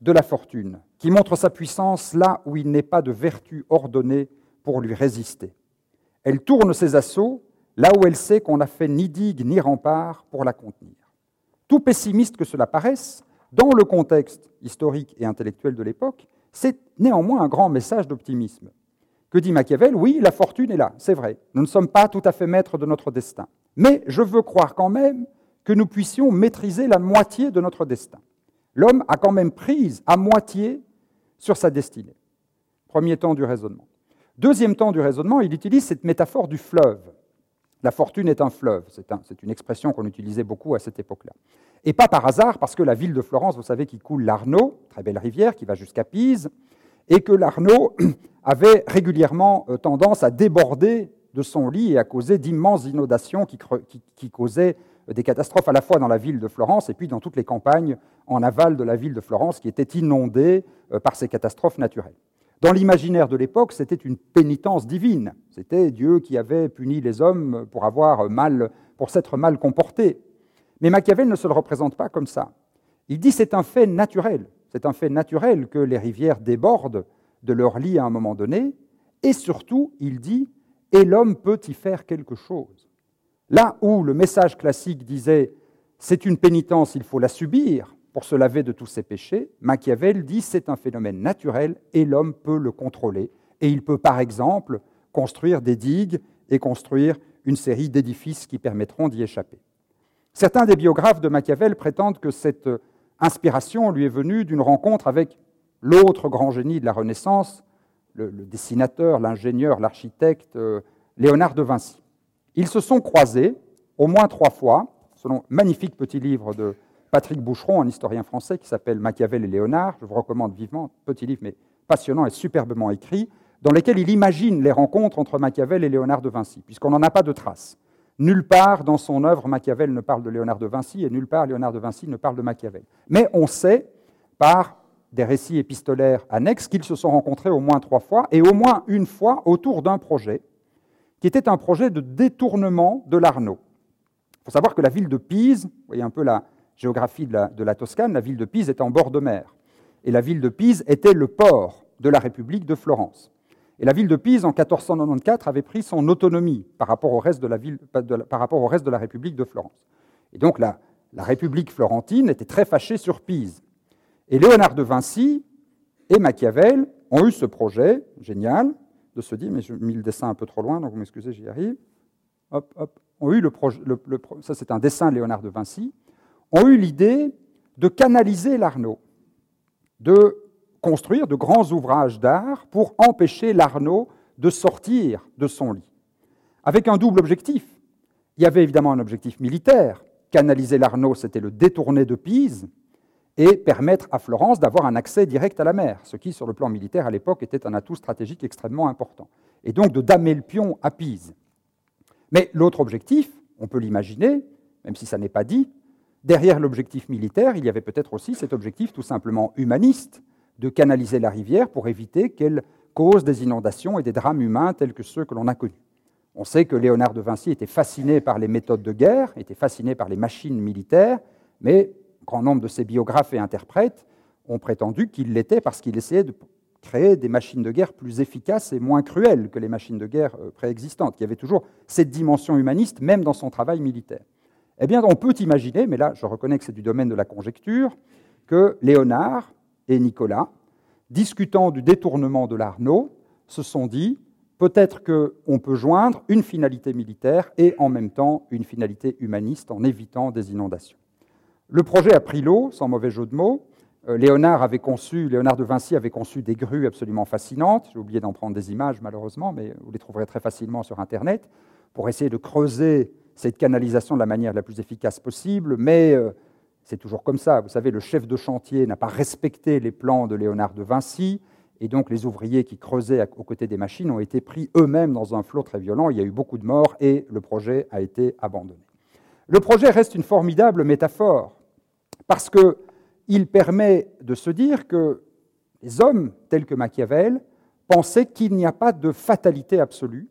de la fortune, qui montre sa puissance là où il n'est pas de vertu ordonnée pour lui résister. Elle tourne ses assauts là où elle sait qu'on n'a fait ni digue ni rempart pour la contenir. Tout pessimiste que cela paraisse, dans le contexte historique et intellectuel de l'époque, c'est néanmoins un grand message d'optimisme. Que dit Machiavel? Oui, la fortune est là, c'est vrai. Nous ne sommes pas tout à fait maîtres de notre destin. Mais je veux croire quand même que nous puissions maîtriser la moitié de notre destin. L'homme a quand même prise à moitié sur sa destinée. Premier temps du raisonnement. Deuxième temps du raisonnement, il utilise cette métaphore du fleuve. La fortune est un fleuve, c'est une expression qu'on utilisait beaucoup à cette époque-là. Et pas par hasard, parce que la ville de Florence, vous savez qu'il coule l'Arno, très belle rivière qui va jusqu'à Pise, et que l'Arno avait régulièrement euh, tendance à déborder de son lit et à causer d'immenses inondations qui, causaient euh, des catastrophes à la fois dans la ville de Florence et puis dans toutes les campagnes en aval de la ville de Florence qui étaient inondées euh, par ces catastrophes naturelles. Dans l'imaginaire de l'époque, c'était une pénitence divine. C'était Dieu qui avait puni les hommes pour avoir mal, pour s'être mal comportés. Mais Machiavel ne se le représente pas comme ça. Il dit c'est un fait naturel. C'est un fait naturel que les rivières débordent de leur lit à un moment donné. Et surtout, il dit et l'homme peut y faire quelque chose. Là où le message classique disait c'est une pénitence, il faut la subir, pour se laver de tous ses péchés, Machiavel dit c'est un phénomène naturel et l'homme peut le contrôler. Et il peut par exemple construire des digues et construire une série d'édifices qui permettront d'y échapper. Certains des biographes de Machiavel prétendent que cette inspiration lui est venue d'une rencontre avec l'autre grand génie de la Renaissance, le, dessinateur, l'ingénieur, l'architecte euh, Léonard de Vinci. Ils se sont croisés au moins trois fois, selon un magnifique petit livre de Patrick Boucheron, un historien français qui s'appelle Machiavel et Léonard. Je vous recommande vivement, petit livre, mais passionnant et superbement écrit, dans lequel il imagine les rencontres entre Machiavel et Léonard de Vinci, puisqu'on n'en a pas de traces. Nulle part dans son œuvre Machiavel ne parle de Léonard de Vinci et nulle part Léonard de Vinci ne parle de Machiavel. Mais on sait, par des récits épistolaires annexes, qu'ils se sont rencontrés au moins trois fois et au moins une fois autour d'un projet qui était un projet de détournement de l'Arnaud. Il faut savoir que la ville de Pise, vous voyez un peu la, géographie de la, Toscane, la ville de Pise est en bord de mer. Et la ville de Pise était le port de la République de Florence. Et la ville de Pise, en 1494, avait pris son autonomie par rapport au reste de la, ville, par rapport au reste de la République de Florence. Et donc la, République florentine était très fâchée sur Pise. Et Léonard de Vinci et Machiavel ont eu ce projet génial de se dire, mais j'ai mis le dessin un peu trop loin, donc vous m'excusez, j'y arrive. Hop, hop. Ça c'est un dessin de Léonard de Vinci ont eu l'idée de canaliser l'Arnaud, de construire de grands ouvrages d'art pour empêcher l'Arnaud de sortir de son lit, avec un double objectif. Il y avait évidemment un objectif militaire. Canaliser l'Arnaud, c'était le détourner de Pise et permettre à Florence d'avoir un accès direct à la mer, ce qui, sur le plan militaire, à l'époque, était un atout stratégique extrêmement important. Et donc de damer le pion à Pise. Mais l'autre objectif, on peut l'imaginer, même si ça n'est pas dit, Derrière l'objectif militaire, il y avait peut-être aussi cet objectif tout simplement humaniste de canaliser la rivière pour éviter qu'elle cause des inondations et des drames humains tels que ceux que l'on a connus. On sait que Léonard de Vinci était fasciné par les méthodes de guerre, était fasciné par les machines militaires, mais grand nombre de ses biographes et interprètes ont prétendu qu'il l'était parce qu'il essayait de créer des machines de guerre plus efficaces et moins cruelles que les machines de guerre euh, préexistantes, qui avait toujours cette dimension humaniste, même dans son travail militaire. Eh bien, on peut imaginer, mais là, je reconnais que c'est du domaine de la conjecture, que Léonard et Nicolas, discutant du détournement de l'Arnaud, se sont dit peut-être qu'on peut joindre une finalité militaire et en même temps une finalité humaniste en évitant des inondations. Le projet a pris l'eau, sans mauvais jeu de mots. Euh, Léonard avait conçu, Léonard de Vinci avait conçu des grues absolument fascinantes. J'ai oublié d'en prendre des images malheureusement, mais vous les trouverez très facilement sur Internet pour essayer de creuser cette canalisation de la manière la plus efficace possible, mais euh, c'est toujours comme ça. Vous savez, le chef de chantier n'a pas respecté les plans de Léonard de Vinci, et donc les ouvriers qui creusaient aux côtés des machines ont été pris eux-mêmes dans un flot très violent. Il y a eu beaucoup de morts et le projet a été abandonné. Le projet reste une formidable métaphore parce qu'il permet de se dire que les hommes tels que Machiavel pensaient qu'il n'y a pas de fatalité absolue,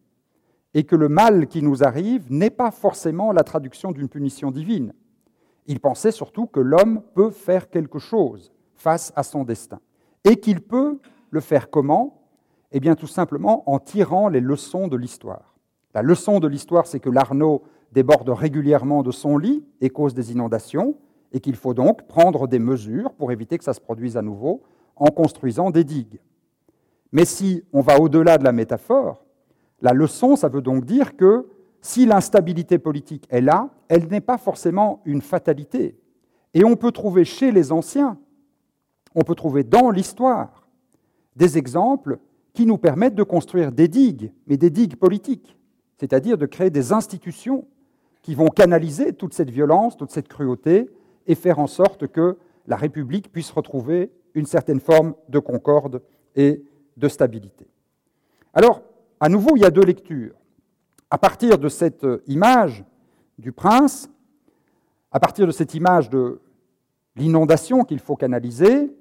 et que le mal qui nous arrive n'est pas forcément la traduction d'une punition divine. Il pensait surtout que l'homme peut faire quelque chose face à son destin. Et qu'il peut le faire comment? Eh bien tout simplement en tirant les leçons de l'histoire. La leçon de l'histoire, c'est que l'Arnaud déborde régulièrement de son lit et cause des inondations, et qu'il faut donc prendre des mesures pour éviter que ça se produise à nouveau en construisant des digues. Mais si on va au-delà de la métaphore, la leçon, ça veut donc dire que si l'instabilité politique est là, elle n'est pas forcément une fatalité. Et on peut trouver chez les anciens, on peut trouver dans l'histoire des exemples qui nous permettent de construire des digues, mais des digues politiques. c'est-à-dire de créer des institutions qui vont canaliser toute cette violence, toute cette cruauté, et faire en sorte que la République puisse retrouver une certaine forme de concorde et de stabilité. Alors, à nouveau, il y a deux lectures. À partir de cette image du prince, à partir de cette image de l'inondation qu'il faut canaliser,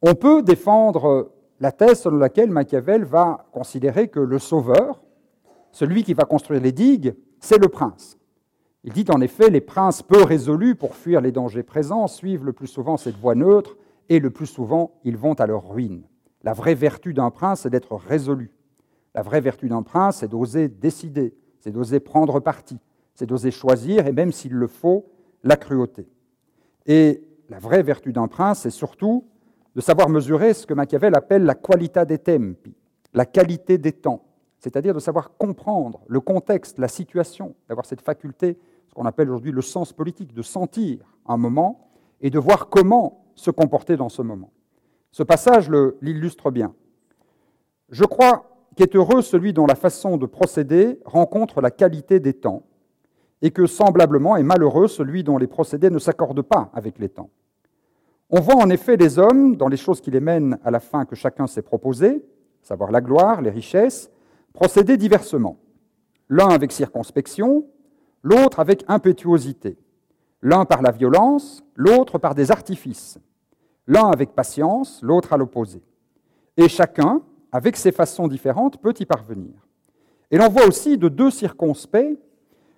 on peut défendre la thèse selon laquelle Machiavel va considérer que le sauveur, celui qui va construire les digues, c'est le prince. Il dit en effet, les princes peu résolus pour fuir les dangers présents suivent le plus souvent cette voie neutre et le plus souvent ils vont à leur ruine. La vraie vertu d'un prince, c'est d'être résolu. La vraie vertu d'un prince, c'est d'oser décider, c'est d'oser prendre parti, c'est d'oser choisir et même s'il le faut, la cruauté. Et la vraie vertu d'un prince, c'est surtout de savoir mesurer ce que Machiavel appelle la qualità des tempi, la qualité des temps, c'est-à-dire de savoir comprendre le contexte, la situation, d'avoir cette faculté ce qu'on appelle aujourd'hui le sens politique, de sentir un moment et de voir comment se comporter dans ce moment. Ce passage l'illustre bien. Je crois qu'est heureux celui dont la façon de procéder rencontre la qualité des temps, et que semblablement est malheureux celui dont les procédés ne s'accordent pas avec les temps. On voit en effet les hommes, dans les choses qui les mènent à la fin que chacun s'est proposé, savoir la gloire, les richesses, procéder diversement. L'un avec circonspection, l'autre avec impétuosité, l'un par la violence, l'autre par des artifices, l'un avec patience, l'autre à l'opposé. Et chacun, avec ses façons différentes, peut y parvenir. Et l'on voit aussi de deux circonspects,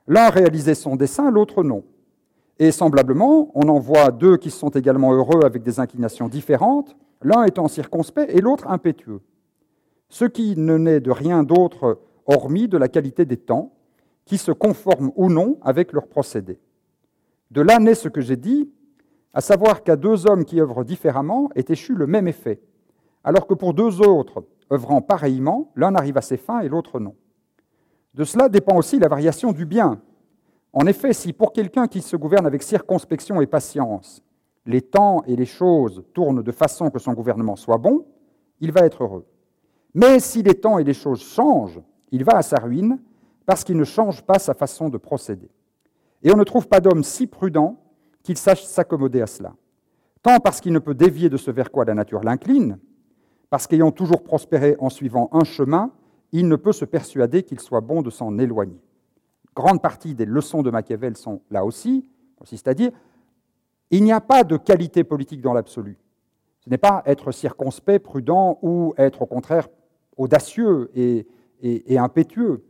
l'un réaliser son dessein, l'autre non. Et semblablement, on en voit deux qui sont également heureux avec des inclinations différentes, l'un étant circonspect et l'autre impétueux. Ce qui ne naît de rien d'autre hormis de la qualité des temps, qui se conforment ou non avec leur procédé. De là naît ce que j'ai dit, à savoir qu'à deux hommes qui œuvrent différemment est échu le même effet, alors que pour deux autres œuvrant pareillement, l'un arrive à ses fins et l'autre non. De cela dépend aussi la variation du bien. En effet, si pour quelqu'un qui se gouverne avec circonspection et patience, les temps et les choses tournent de façon que son gouvernement soit bon, il va être heureux. Mais si les temps et les choses changent, il va à sa ruine parce qu'il ne change pas sa façon de procéder. Et on ne trouve pas d'homme si prudent qu'il sache s'accommoder à cela. Tant parce qu'il ne peut dévier de ce vers quoi la nature l'incline, parce qu'ayant toujours prospéré en suivant un chemin, il ne peut se persuader qu'il soit bon de s'en éloigner. Grande partie des leçons de Machiavel sont là aussi, consiste à dire il n'y a pas de qualité politique dans l'absolu. Ce n'est pas être circonspect, prudent ou être au contraire audacieux et, et impétueux.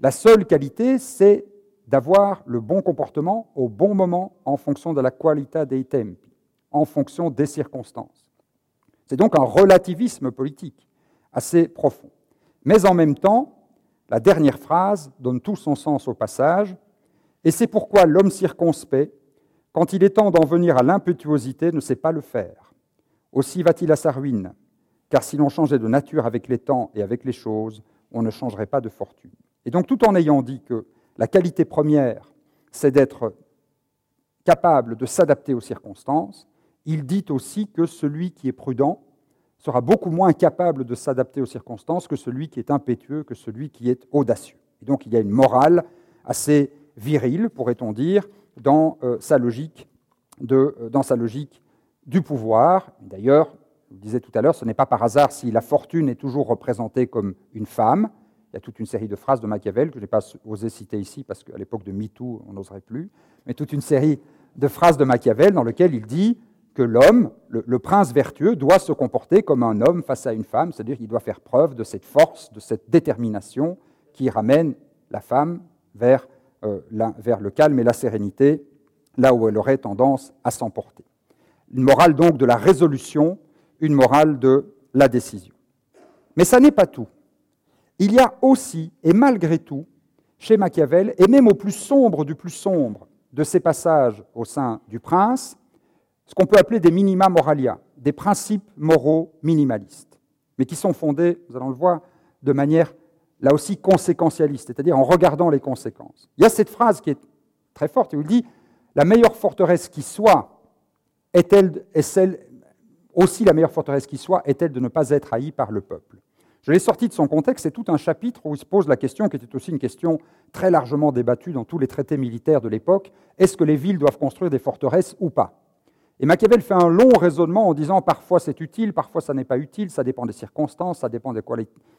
La seule qualité, c'est d'avoir le bon comportement au bon moment en fonction de la qualité des tempi, en fonction des circonstances. C'est donc un relativisme politique assez profond. Mais en même temps, la dernière phrase donne tout son sens au passage, et c'est pourquoi l'homme circonspect, quand il est temps d'en venir à l'impétuosité, ne sait pas le faire. Aussi va-t-il à sa ruine, car si l'on changeait de nature avec les temps et avec les choses, on ne changerait pas de fortune. Et donc tout en ayant dit que la qualité première, c'est d'être capable de s'adapter aux circonstances, il dit aussi que celui qui est prudent sera beaucoup moins capable de s'adapter aux circonstances que celui qui est impétueux, que celui qui est audacieux. Et donc il y a une morale assez virile, pourrait-on dire, dans, euh, sa logique de, euh, dans sa logique du pouvoir. D'ailleurs, je vous disais tout à l'heure, ce n'est pas par hasard si la fortune est toujours représentée comme une femme, il y a toute une série de phrases de Machiavel que je n'ai pas osé citer ici parce qu'à l'époque de MeToo, on n'oserait plus, mais toute une série de phrases de Machiavel dans lesquelles il dit que l'homme, le, prince vertueux, doit se comporter comme un homme face à une femme, c'est-à-dire qu'il doit faire preuve de cette force, de cette détermination qui ramène la femme vers, euh, vers le calme et la sérénité, là où elle aurait tendance à s'emporter. Une morale donc de la résolution, une morale de la décision. Mais ça n'est pas tout il y a aussi, et malgré tout, chez Machiavel, et même au plus sombre du plus sombre de ces passages au sein du prince, ce qu'on peut appeler des minima moralia, des principes moraux minimalistes, mais qui sont fondés, nous allons le voir, de manière là aussi conséquentialiste, c'est-à-dire en regardant les conséquences. Il y a cette phrase qui est très forte, où il dit La meilleure forteresse qui soit est-elle, est celle, aussi la meilleure forteresse qui soit, est-elle de ne pas être haïe par le peuple? Je l'ai sorti de son contexte, c'est tout un chapitre où il se pose la question, qui était aussi une question très largement débattue dans tous les traités militaires de l'époque, est-ce que les villes doivent construire des forteresses ou pas? Et Machiavel fait un long raisonnement en disant parfois c'est utile, parfois ça n'est pas utile, ça dépend des circonstances, ça dépend de,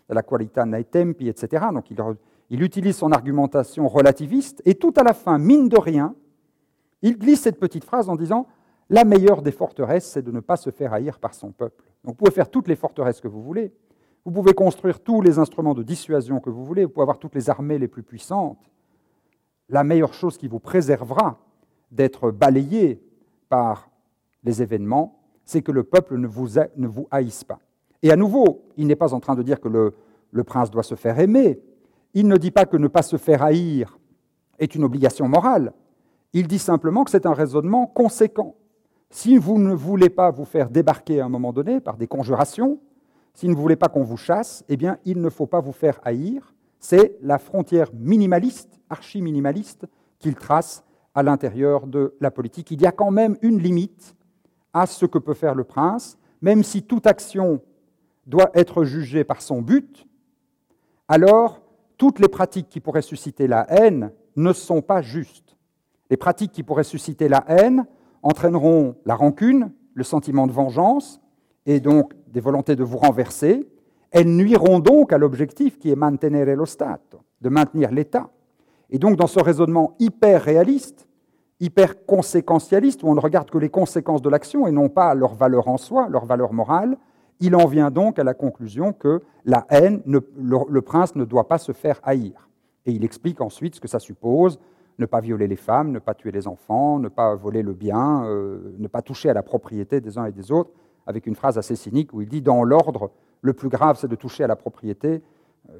la qualité nei tempi, etc. Donc il, il utilise son argumentation relativiste, et tout à la fin, mine de rien, il glisse cette petite phrase en disant La meilleure des forteresses, c'est de ne pas se faire haïr par son peuple. Donc vous pouvez faire toutes les forteresses que vous voulez, vous pouvez construire tous les instruments de dissuasion que vous voulez, vous pouvez avoir toutes les armées les plus puissantes. La meilleure chose qui vous préservera d'être balayé par les événements, c'est que le peuple ne vous, haïsse pas. Et à nouveau, il n'est pas en train de dire que le, le prince doit se faire aimer. Il ne dit pas que ne pas se faire haïr est une obligation morale. Il dit simplement que c'est un raisonnement conséquent. Si vous ne voulez pas vous faire débarquer à un moment donné par des conjurations, si vous ne voulez pas qu'on vous chasse, eh bien, il ne faut pas vous faire haïr. C'est la frontière minimaliste, archi-minimaliste, qu'il trace à l'intérieur de la politique. Il y a quand même une limite à ce que peut faire le prince, même si toute action doit être jugée par son but, alors toutes les pratiques qui pourraient susciter la haine ne sont pas justes. Les pratiques qui pourraient susciter la haine entraîneront la rancune, le sentiment de vengeance, et donc des volontés de vous renverser, elles nuiront donc à l'objectif qui est mantenere lo Stato, de maintenir l'État. Et donc dans ce raisonnement hyper réaliste, hyper conséquentialiste, où on ne regarde que les conséquences de l'action et non pas leur valeur en soi, leur valeur morale, il en vient donc à la conclusion que la haine, le, prince ne doit pas se faire haïr. Et il explique ensuite ce que ça suppose, ne pas violer les femmes, ne pas tuer les enfants, ne pas voler le bien, euh, ne pas toucher à la propriété des uns et des autres, avec une phrase assez cynique où il dit Dans l'ordre, le plus grave, c'est de toucher à la propriété. Euh,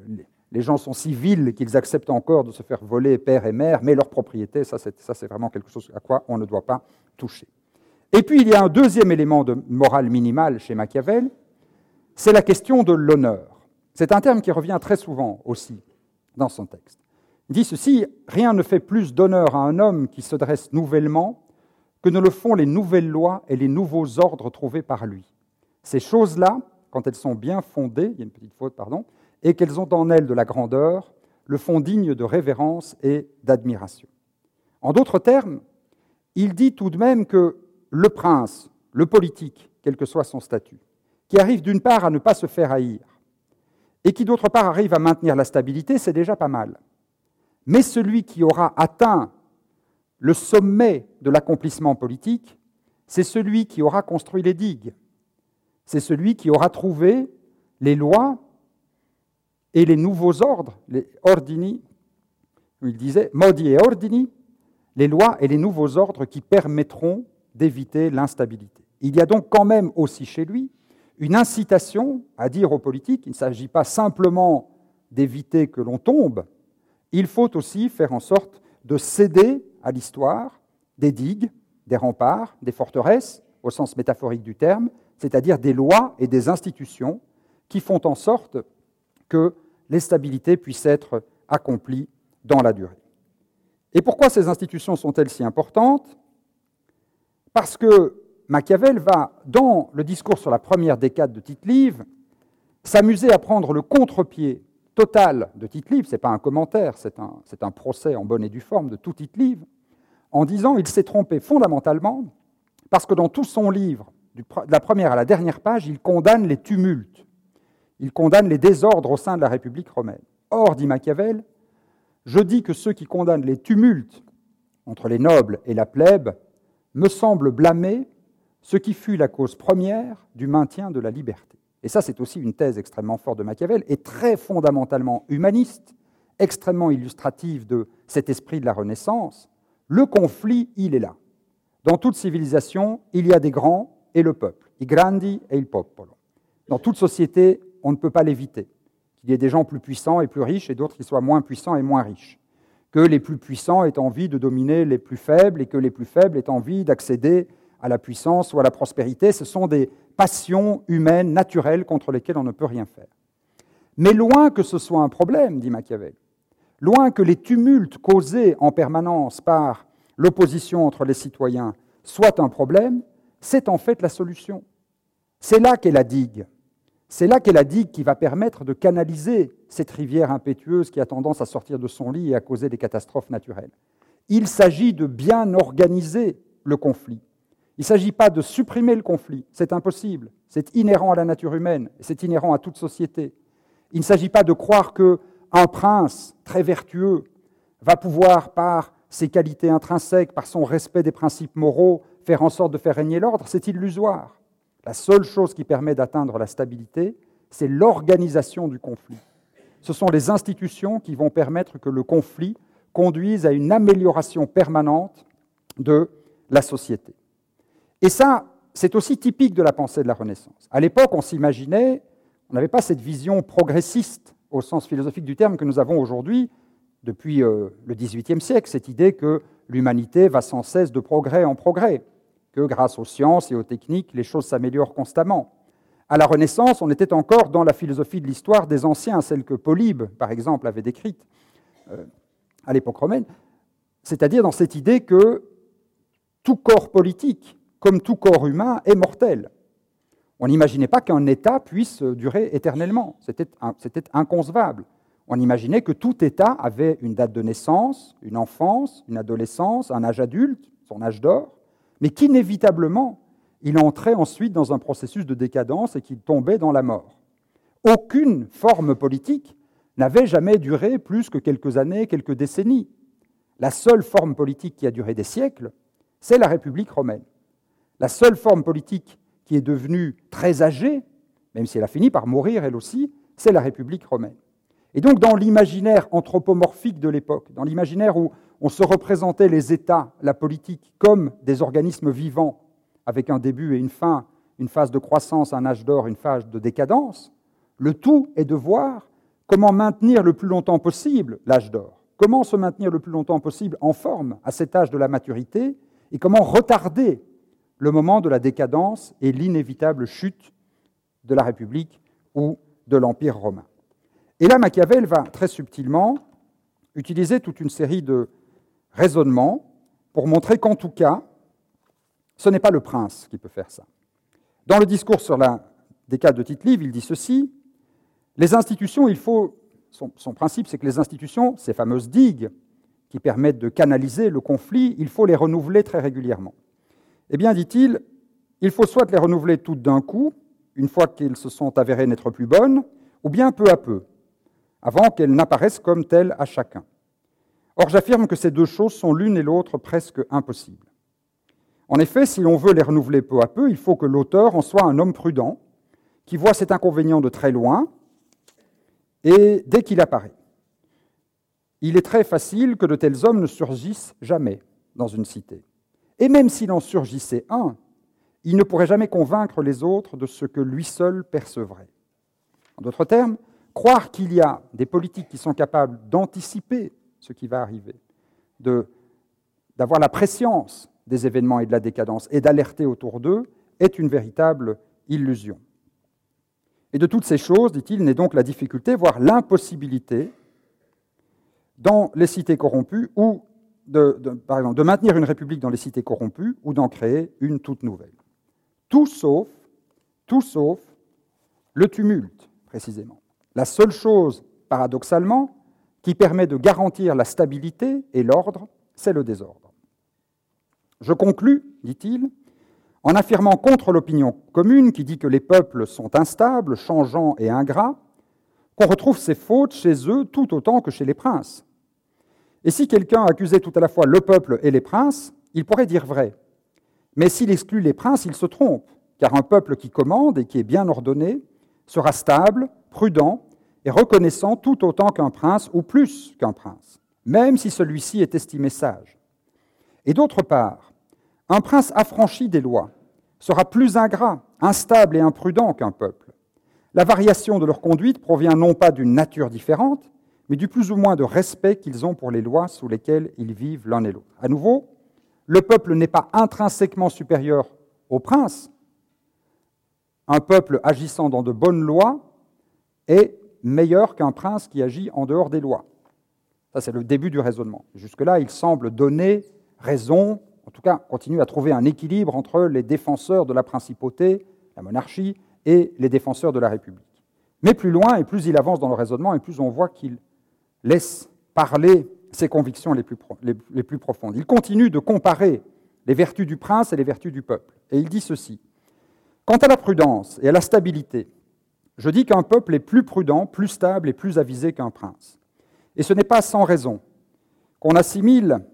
les gens sont si vils qu'ils acceptent encore de se faire voler père et mère, mais leur propriété, ça c'est vraiment quelque chose à quoi on ne doit pas toucher. Et puis il y a un deuxième élément de morale minimale chez Machiavel, c'est la question de l'honneur. C'est un terme qui revient très souvent aussi dans son texte. Il dit ceci, rien ne fait plus d'honneur à un homme qui se dresse nouvellement que ne le font les nouvelles lois et les nouveaux ordres trouvés par lui. Ces choses-là, quand elles sont bien fondées, il y a une petite faute, pardon, et qu'elles ont en elles de la grandeur, le font digne de révérence et d'admiration. En d'autres termes, il dit tout de même que le prince, le politique, quel que soit son statut, qui arrive d'une part à ne pas se faire haïr, et qui d'autre part arrive à maintenir la stabilité, c'est déjà pas mal. Mais celui qui aura atteint le sommet de l'accomplissement politique, c'est celui qui aura construit les digues, c'est celui qui aura trouvé les lois et les nouveaux ordres, les ordini, il disait modi et ordini, les lois et les nouveaux ordres qui permettront d'éviter l'instabilité. Il y a donc quand même aussi chez lui une incitation à dire aux politiques qu'il ne s'agit pas simplement d'éviter que l'on tombe, il faut aussi faire en sorte de céder à l'histoire des digues, des remparts, des forteresses, au sens métaphorique du terme, c'est-à-dire des lois et des institutions qui font en sorte que les stabilités puissent être accomplies dans la durée. Et pourquoi ces institutions sont-elles si importantes? Parce que Machiavel va, dans le discours sur la première décade de Tite-Live, s'amuser à prendre le contre-pied total de Tite-Live, ce n'est pas un commentaire, c'est un, procès en bonne et due forme de tout Tite-Live, en disant il s'est trompé fondamentalement parce que dans tout son livre, de la première à la dernière page, il condamne les tumultes, il condamne les désordres au sein de la République romaine. Or, dit Machiavel, je dis que ceux qui condamnent les tumultes entre les nobles et la plèbe me semblent blâmer ce qui fut la cause première du maintien de la liberté. Et ça, c'est aussi une thèse extrêmement forte de Machiavel et très fondamentalement humaniste, extrêmement illustrative de cet esprit de la Renaissance. Le conflit, il est là. Dans toute civilisation, il y a des grands et le peuple, i grandi e il popolo. Dans toute société, on ne peut pas l'éviter. Qu'il y ait des gens plus puissants et plus riches et d'autres qui soient moins puissants et moins riches. Que les plus puissants aient envie de dominer les plus faibles et que les plus faibles aient envie d'accéder à la puissance ou à la prospérité. Ce sont des passions humaines naturelles contre lesquelles on ne peut rien faire. Mais loin que ce soit un problème, dit Machiavel, loin que les tumultes causés en permanence par l'opposition entre les citoyens soient un problème, c'est en fait la solution. C'est là qu'est la digue. C'est là qu'est la digue qui va permettre de canaliser cette rivière impétueuse qui a tendance à sortir de son lit et à causer des catastrophes naturelles. Il s'agit de bien organiser le conflit. Il ne s'agit pas de supprimer le conflit, c'est impossible, c'est inhérent à la nature humaine, c'est inhérent à toute société. Il ne s'agit pas de croire qu'un prince très vertueux va pouvoir, par ses qualités intrinsèques, par son respect des principes moraux, faire en sorte de faire régner l'ordre, c'est illusoire. La seule chose qui permet d'atteindre la stabilité, c'est l'organisation du conflit. Ce sont les institutions qui vont permettre que le conflit conduise à une amélioration permanente de la société. Et ça, c'est aussi typique de la pensée de la Renaissance. À l'époque, on s'imaginait, on n'avait pas cette vision progressiste au sens philosophique du terme que nous avons aujourd'hui depuis euh, le XVIIIe siècle, cette idée que l'humanité va sans cesse de progrès en progrès, que grâce aux sciences et aux techniques, les choses s'améliorent constamment. À la Renaissance, on était encore dans la philosophie de l'histoire des anciens, celle que Polybe, par exemple, avait décrite euh, à l'époque romaine, c'est-à-dire dans cette idée que tout corps politique, comme tout corps humain, est mortel. On n'imaginait pas qu'un État puisse durer éternellement, c'était inconcevable. On imaginait que tout État avait une date de naissance, une enfance, une adolescence, un âge adulte, son âge d'or, mais qu'inévitablement, il entrait ensuite dans un processus de décadence et qu'il tombait dans la mort. Aucune forme politique n'avait jamais duré plus que quelques années, quelques décennies. La seule forme politique qui a duré des siècles, c'est la République romaine. La seule forme politique qui est devenue très âgée, même si elle a fini par mourir elle aussi, c'est la République romaine. Et donc dans l'imaginaire anthropomorphique de l'époque, dans l'imaginaire où on se représentait les États, la politique, comme des organismes vivants, avec un début et une fin, une phase de croissance, un âge d'or, une phase de décadence, le tout est de voir comment maintenir le plus longtemps possible l'âge d'or, comment se maintenir le plus longtemps possible en forme à cet âge de la maturité, et comment retarder le moment de la décadence et l'inévitable chute de la République ou de l'Empire romain. Et là, Machiavel va très subtilement utiliser toute une série de raisonnements pour montrer qu'en tout cas, ce n'est pas le prince qui peut faire ça. Dans le discours sur la décade de tite il dit ceci les institutions, il faut. Son, son principe, c'est que les institutions, ces fameuses digues qui permettent de canaliser le conflit, il faut les renouveler très régulièrement. Eh bien, dit-il, il faut soit les renouveler toutes d'un coup, une fois qu'elles se sont avérées n'être plus bonnes, ou bien peu à peu, avant qu'elles n'apparaissent comme telles à chacun. Or, j'affirme que ces deux choses sont l'une et l'autre presque impossibles. En effet, si l'on veut les renouveler peu à peu, il faut que l'auteur en soit un homme prudent, qui voit cet inconvénient de très loin, et dès qu'il apparaît. Il est très facile que de tels hommes ne surgissent jamais dans une cité. Et même s'il en surgissait un, il ne pourrait jamais convaincre les autres de ce que lui seul percevrait. En d'autres termes, croire qu'il y a des politiques qui sont capables d'anticiper ce qui va arriver, d'avoir la préscience des événements et de la décadence et d'alerter autour d'eux, est une véritable illusion. Et de toutes ces choses, dit-il, n'est donc la difficulté, voire l'impossibilité, dans les cités corrompues, ou de, de maintenir une république dans les cités corrompues, ou d'en créer une toute nouvelle. Tout sauf, tout sauf le tumulte, précisément. La seule chose, paradoxalement, qui permet de garantir la stabilité et l'ordre, c'est le désordre. Je conclus, dit-il, en affirmant contre l'opinion commune qui dit que les peuples sont instables, changeants et ingrats, qu'on retrouve ces fautes chez eux tout autant que chez les princes. Et si quelqu'un accusait tout à la fois le peuple et les princes, il pourrait dire vrai. Mais s'il exclut les princes, il se trompe, car un peuple qui commande et qui est bien ordonné sera stable, prudent et reconnaissant tout autant qu'un prince ou plus qu'un prince, même si celui-ci est estimé sage. Et d'autre part, un prince affranchi des lois sera plus ingrat, instable et imprudent qu'un peuple. La variation de leur conduite provient non pas d'une nature différente, mais du plus ou moins de respect qu'ils ont pour les lois sous lesquelles ils vivent l'un et l'autre. À nouveau, le peuple n'est pas intrinsèquement supérieur au prince. Un peuple agissant dans de bonnes lois est meilleur qu'un prince qui agit en dehors des lois. Ça, c'est le début du raisonnement. Jusque-là, il semble donner raison, en tout cas, continuer à trouver un équilibre entre les défenseurs de la principauté, la monarchie, et les défenseurs de la République. Mais plus loin, et plus il avance dans le raisonnement, et plus on voit qu'il laisse parler ses convictions les plus, les plus profondes. Il continue de comparer les vertus du prince et les vertus du peuple. Et il dit ceci. Quant à la prudence et à la stabilité, je dis qu'un peuple est plus prudent, plus stable et plus avisé qu'un prince. Et ce n'est pas sans raison qu'on assimile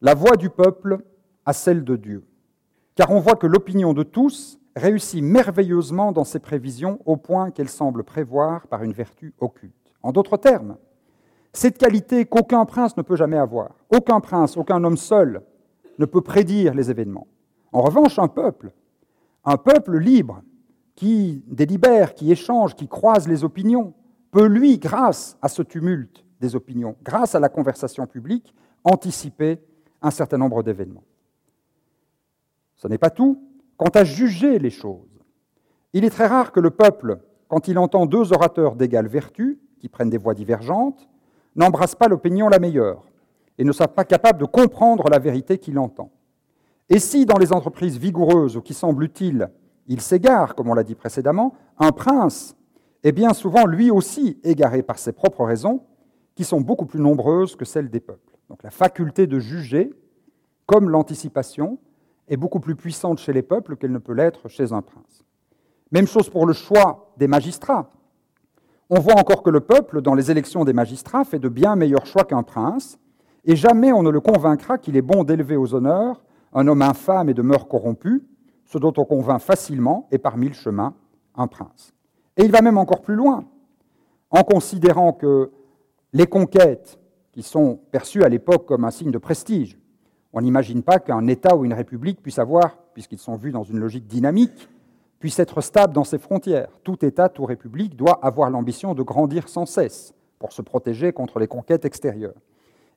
la voix du peuple à celle de Dieu. Car on voit que l'opinion de tous réussit merveilleusement dans ses prévisions au point qu'elle semble prévoir par une vertu occulte. En d'autres termes, cette qualité qu'aucun prince ne peut jamais avoir, aucun prince, aucun homme seul ne peut prédire les événements. En revanche, un peuple, un peuple libre, qui délibère, qui échange, qui croise les opinions, peut, lui, grâce à ce tumulte des opinions, grâce à la conversation publique, anticiper un certain nombre d'événements. Ce n'est pas tout. Quant à juger les choses, il est très rare que le peuple, quand il entend deux orateurs d'égale vertu, qui prennent des voix divergentes, n'embrasse pas l'opinion la meilleure et ne soit pas capable de comprendre la vérité qu'il entend. Et si, dans les entreprises vigoureuses ou qui semblent utiles, il s'égare, comme on l'a dit précédemment, un prince est bien souvent lui aussi égaré par ses propres raisons, qui sont beaucoup plus nombreuses que celles des peuples. Donc la faculté de juger, comme l'anticipation, est beaucoup plus puissante chez les peuples qu'elle ne peut l'être chez un prince. Même chose pour le choix des magistrats. On voit encore que le peuple, dans les élections des magistrats, fait de bien meilleurs choix qu'un prince, et jamais on ne le convaincra qu'il est bon d'élever aux honneurs un homme infâme et de mœurs corrompues, ce dont on convainc facilement, et par mille chemins, un prince. Et il va même encore plus loin, en considérant que les conquêtes, qui sont perçues à l'époque comme un signe de prestige, on n'imagine pas qu'un État ou une République puisse avoir, puisqu'ils sont vus dans une logique dynamique, puisse être stable dans ses frontières. Tout État, toute République doit avoir l'ambition de grandir sans cesse pour se protéger contre les conquêtes extérieures.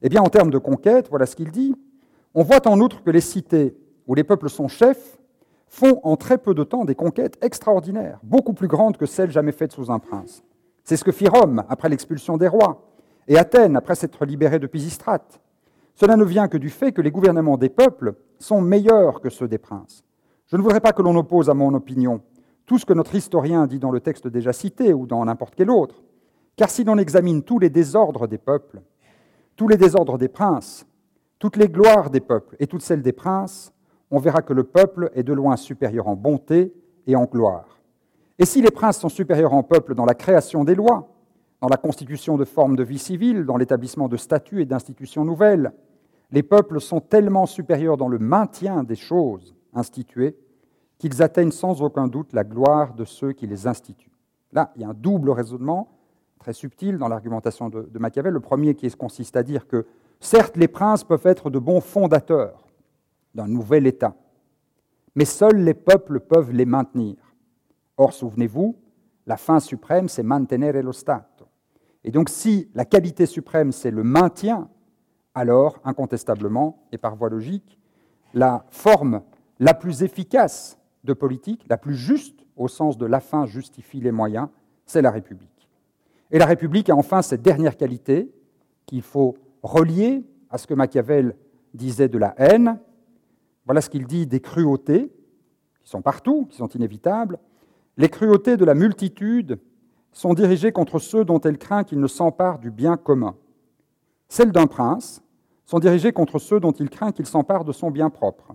Eh bien, en termes de conquête, voilà ce qu'il dit. On voit en outre que les cités où les peuples sont chefs font en très peu de temps des conquêtes extraordinaires, beaucoup plus grandes que celles jamais faites sous un prince. C'est ce que fit Rome après l'expulsion des rois, et Athènes après s'être libérée de Pisistrate. Cela ne vient que du fait que les gouvernements des peuples sont meilleurs que ceux des princes. Je ne voudrais pas que l'on oppose à mon opinion tout ce que notre historien dit dans le texte déjà cité ou dans n'importe quel autre, car si l'on examine tous les désordres des peuples, tous les désordres des princes, toutes les gloires des peuples et toutes celles des princes, on verra que le peuple est de loin supérieur en bonté et en gloire. Et si les princes sont supérieurs en peuple dans la création des lois, dans la constitution de formes de vie civile, dans l'établissement de statuts et d'institutions nouvelles, les peuples sont tellement supérieurs dans le maintien des choses instituées qu'ils atteignent sans aucun doute la gloire de ceux qui les instituent. Là, il y a un double raisonnement très subtil dans l'argumentation de, Machiavel. Le premier qui consiste à dire que certes les princes peuvent être de bons fondateurs d'un nouvel État, mais seuls les peuples peuvent les maintenir. Or, souvenez-vous, la fin suprême, c'est mantenere lo Stato. Et donc, si la qualité suprême, c'est le maintien, alors, incontestablement, et par voie logique, la forme la plus efficace de politique, la plus juste, au sens de la fin justifie les moyens, c'est la République. Et la République a enfin cette dernière qualité qu'il faut relier à ce que Machiavel disait de la haine. Voilà ce qu'il dit des cruautés, qui sont partout, qui sont inévitables. Les cruautés de la multitude sont dirigées contre ceux dont elle craint qu'ils ne s'emparent du bien commun. Celles d'un prince sont dirigées contre ceux dont il craint qu'ils s'emparent de son bien propre.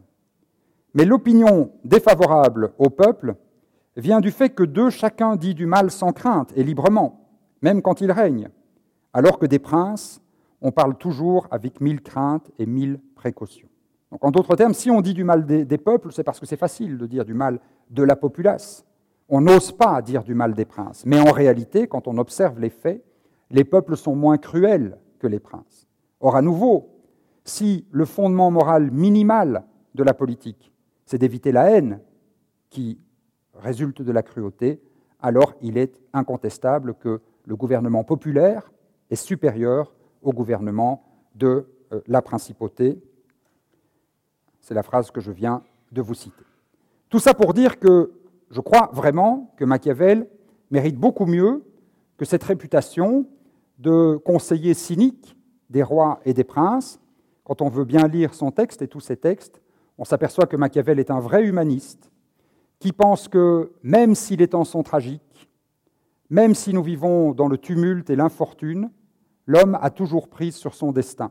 Mais l'opinion défavorable au peuple vient du fait que d'eux chacun dit du mal sans crainte et librement même quand il règne, alors que des princes, on parle toujours avec mille craintes et mille précautions. Donc, en d'autres termes, si on dit du mal des, peuples, c'est parce que c'est facile de dire du mal de la populace. On n'ose pas dire du mal des princes. Mais en réalité, quand on observe les faits, les peuples sont moins cruels que les princes. Or, à nouveau, si le fondement moral minimal de la politique, c'est d'éviter la haine qui résulte de la cruauté, alors il est incontestable que le gouvernement populaire est supérieur au gouvernement de euh, la principauté. C'est la phrase que je viens de vous citer. Tout ça pour dire que je crois vraiment que Machiavel mérite beaucoup mieux que cette réputation de conseiller cynique des rois et des princes. Quand on veut bien lire son texte et tous ses textes, on s'aperçoit que Machiavel est un vrai humaniste, qui pense que même si les temps sont tragiques, même si nous vivons dans le tumulte et l'infortune, l'homme a toujours prise sur son destin.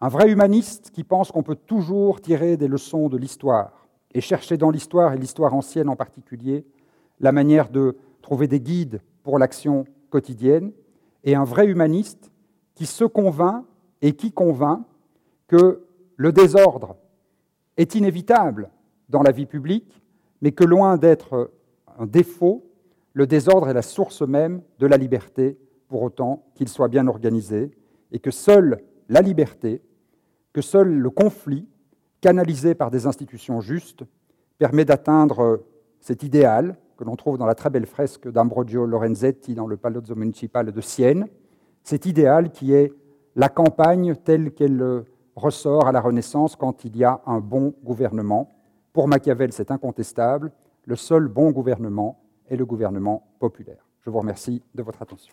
Un vrai humaniste qui pense qu'on peut toujours tirer des leçons de l'histoire et chercher dans l'histoire, et l'histoire ancienne en particulier, la manière de trouver des guides pour l'action quotidienne, et un vrai humaniste qui se convainc et qui convainc que le désordre est inévitable dans la vie publique, mais que loin d'être un défaut, le désordre est la source même de la liberté, pour autant qu'il soit bien organisé, et que seule la liberté, que seul le conflit, canalisé par des institutions justes, permet d'atteindre cet idéal que l'on trouve dans la très belle fresque d'Ambrogio Lorenzetti dans le Palazzo Municipal de Sienne, cet idéal qui est la campagne telle qu'elle ressort à la Renaissance quand il y a un bon gouvernement. Pour Machiavel, c'est incontestable, le seul bon gouvernement est le gouvernement populaire. Je vous remercie de votre attention.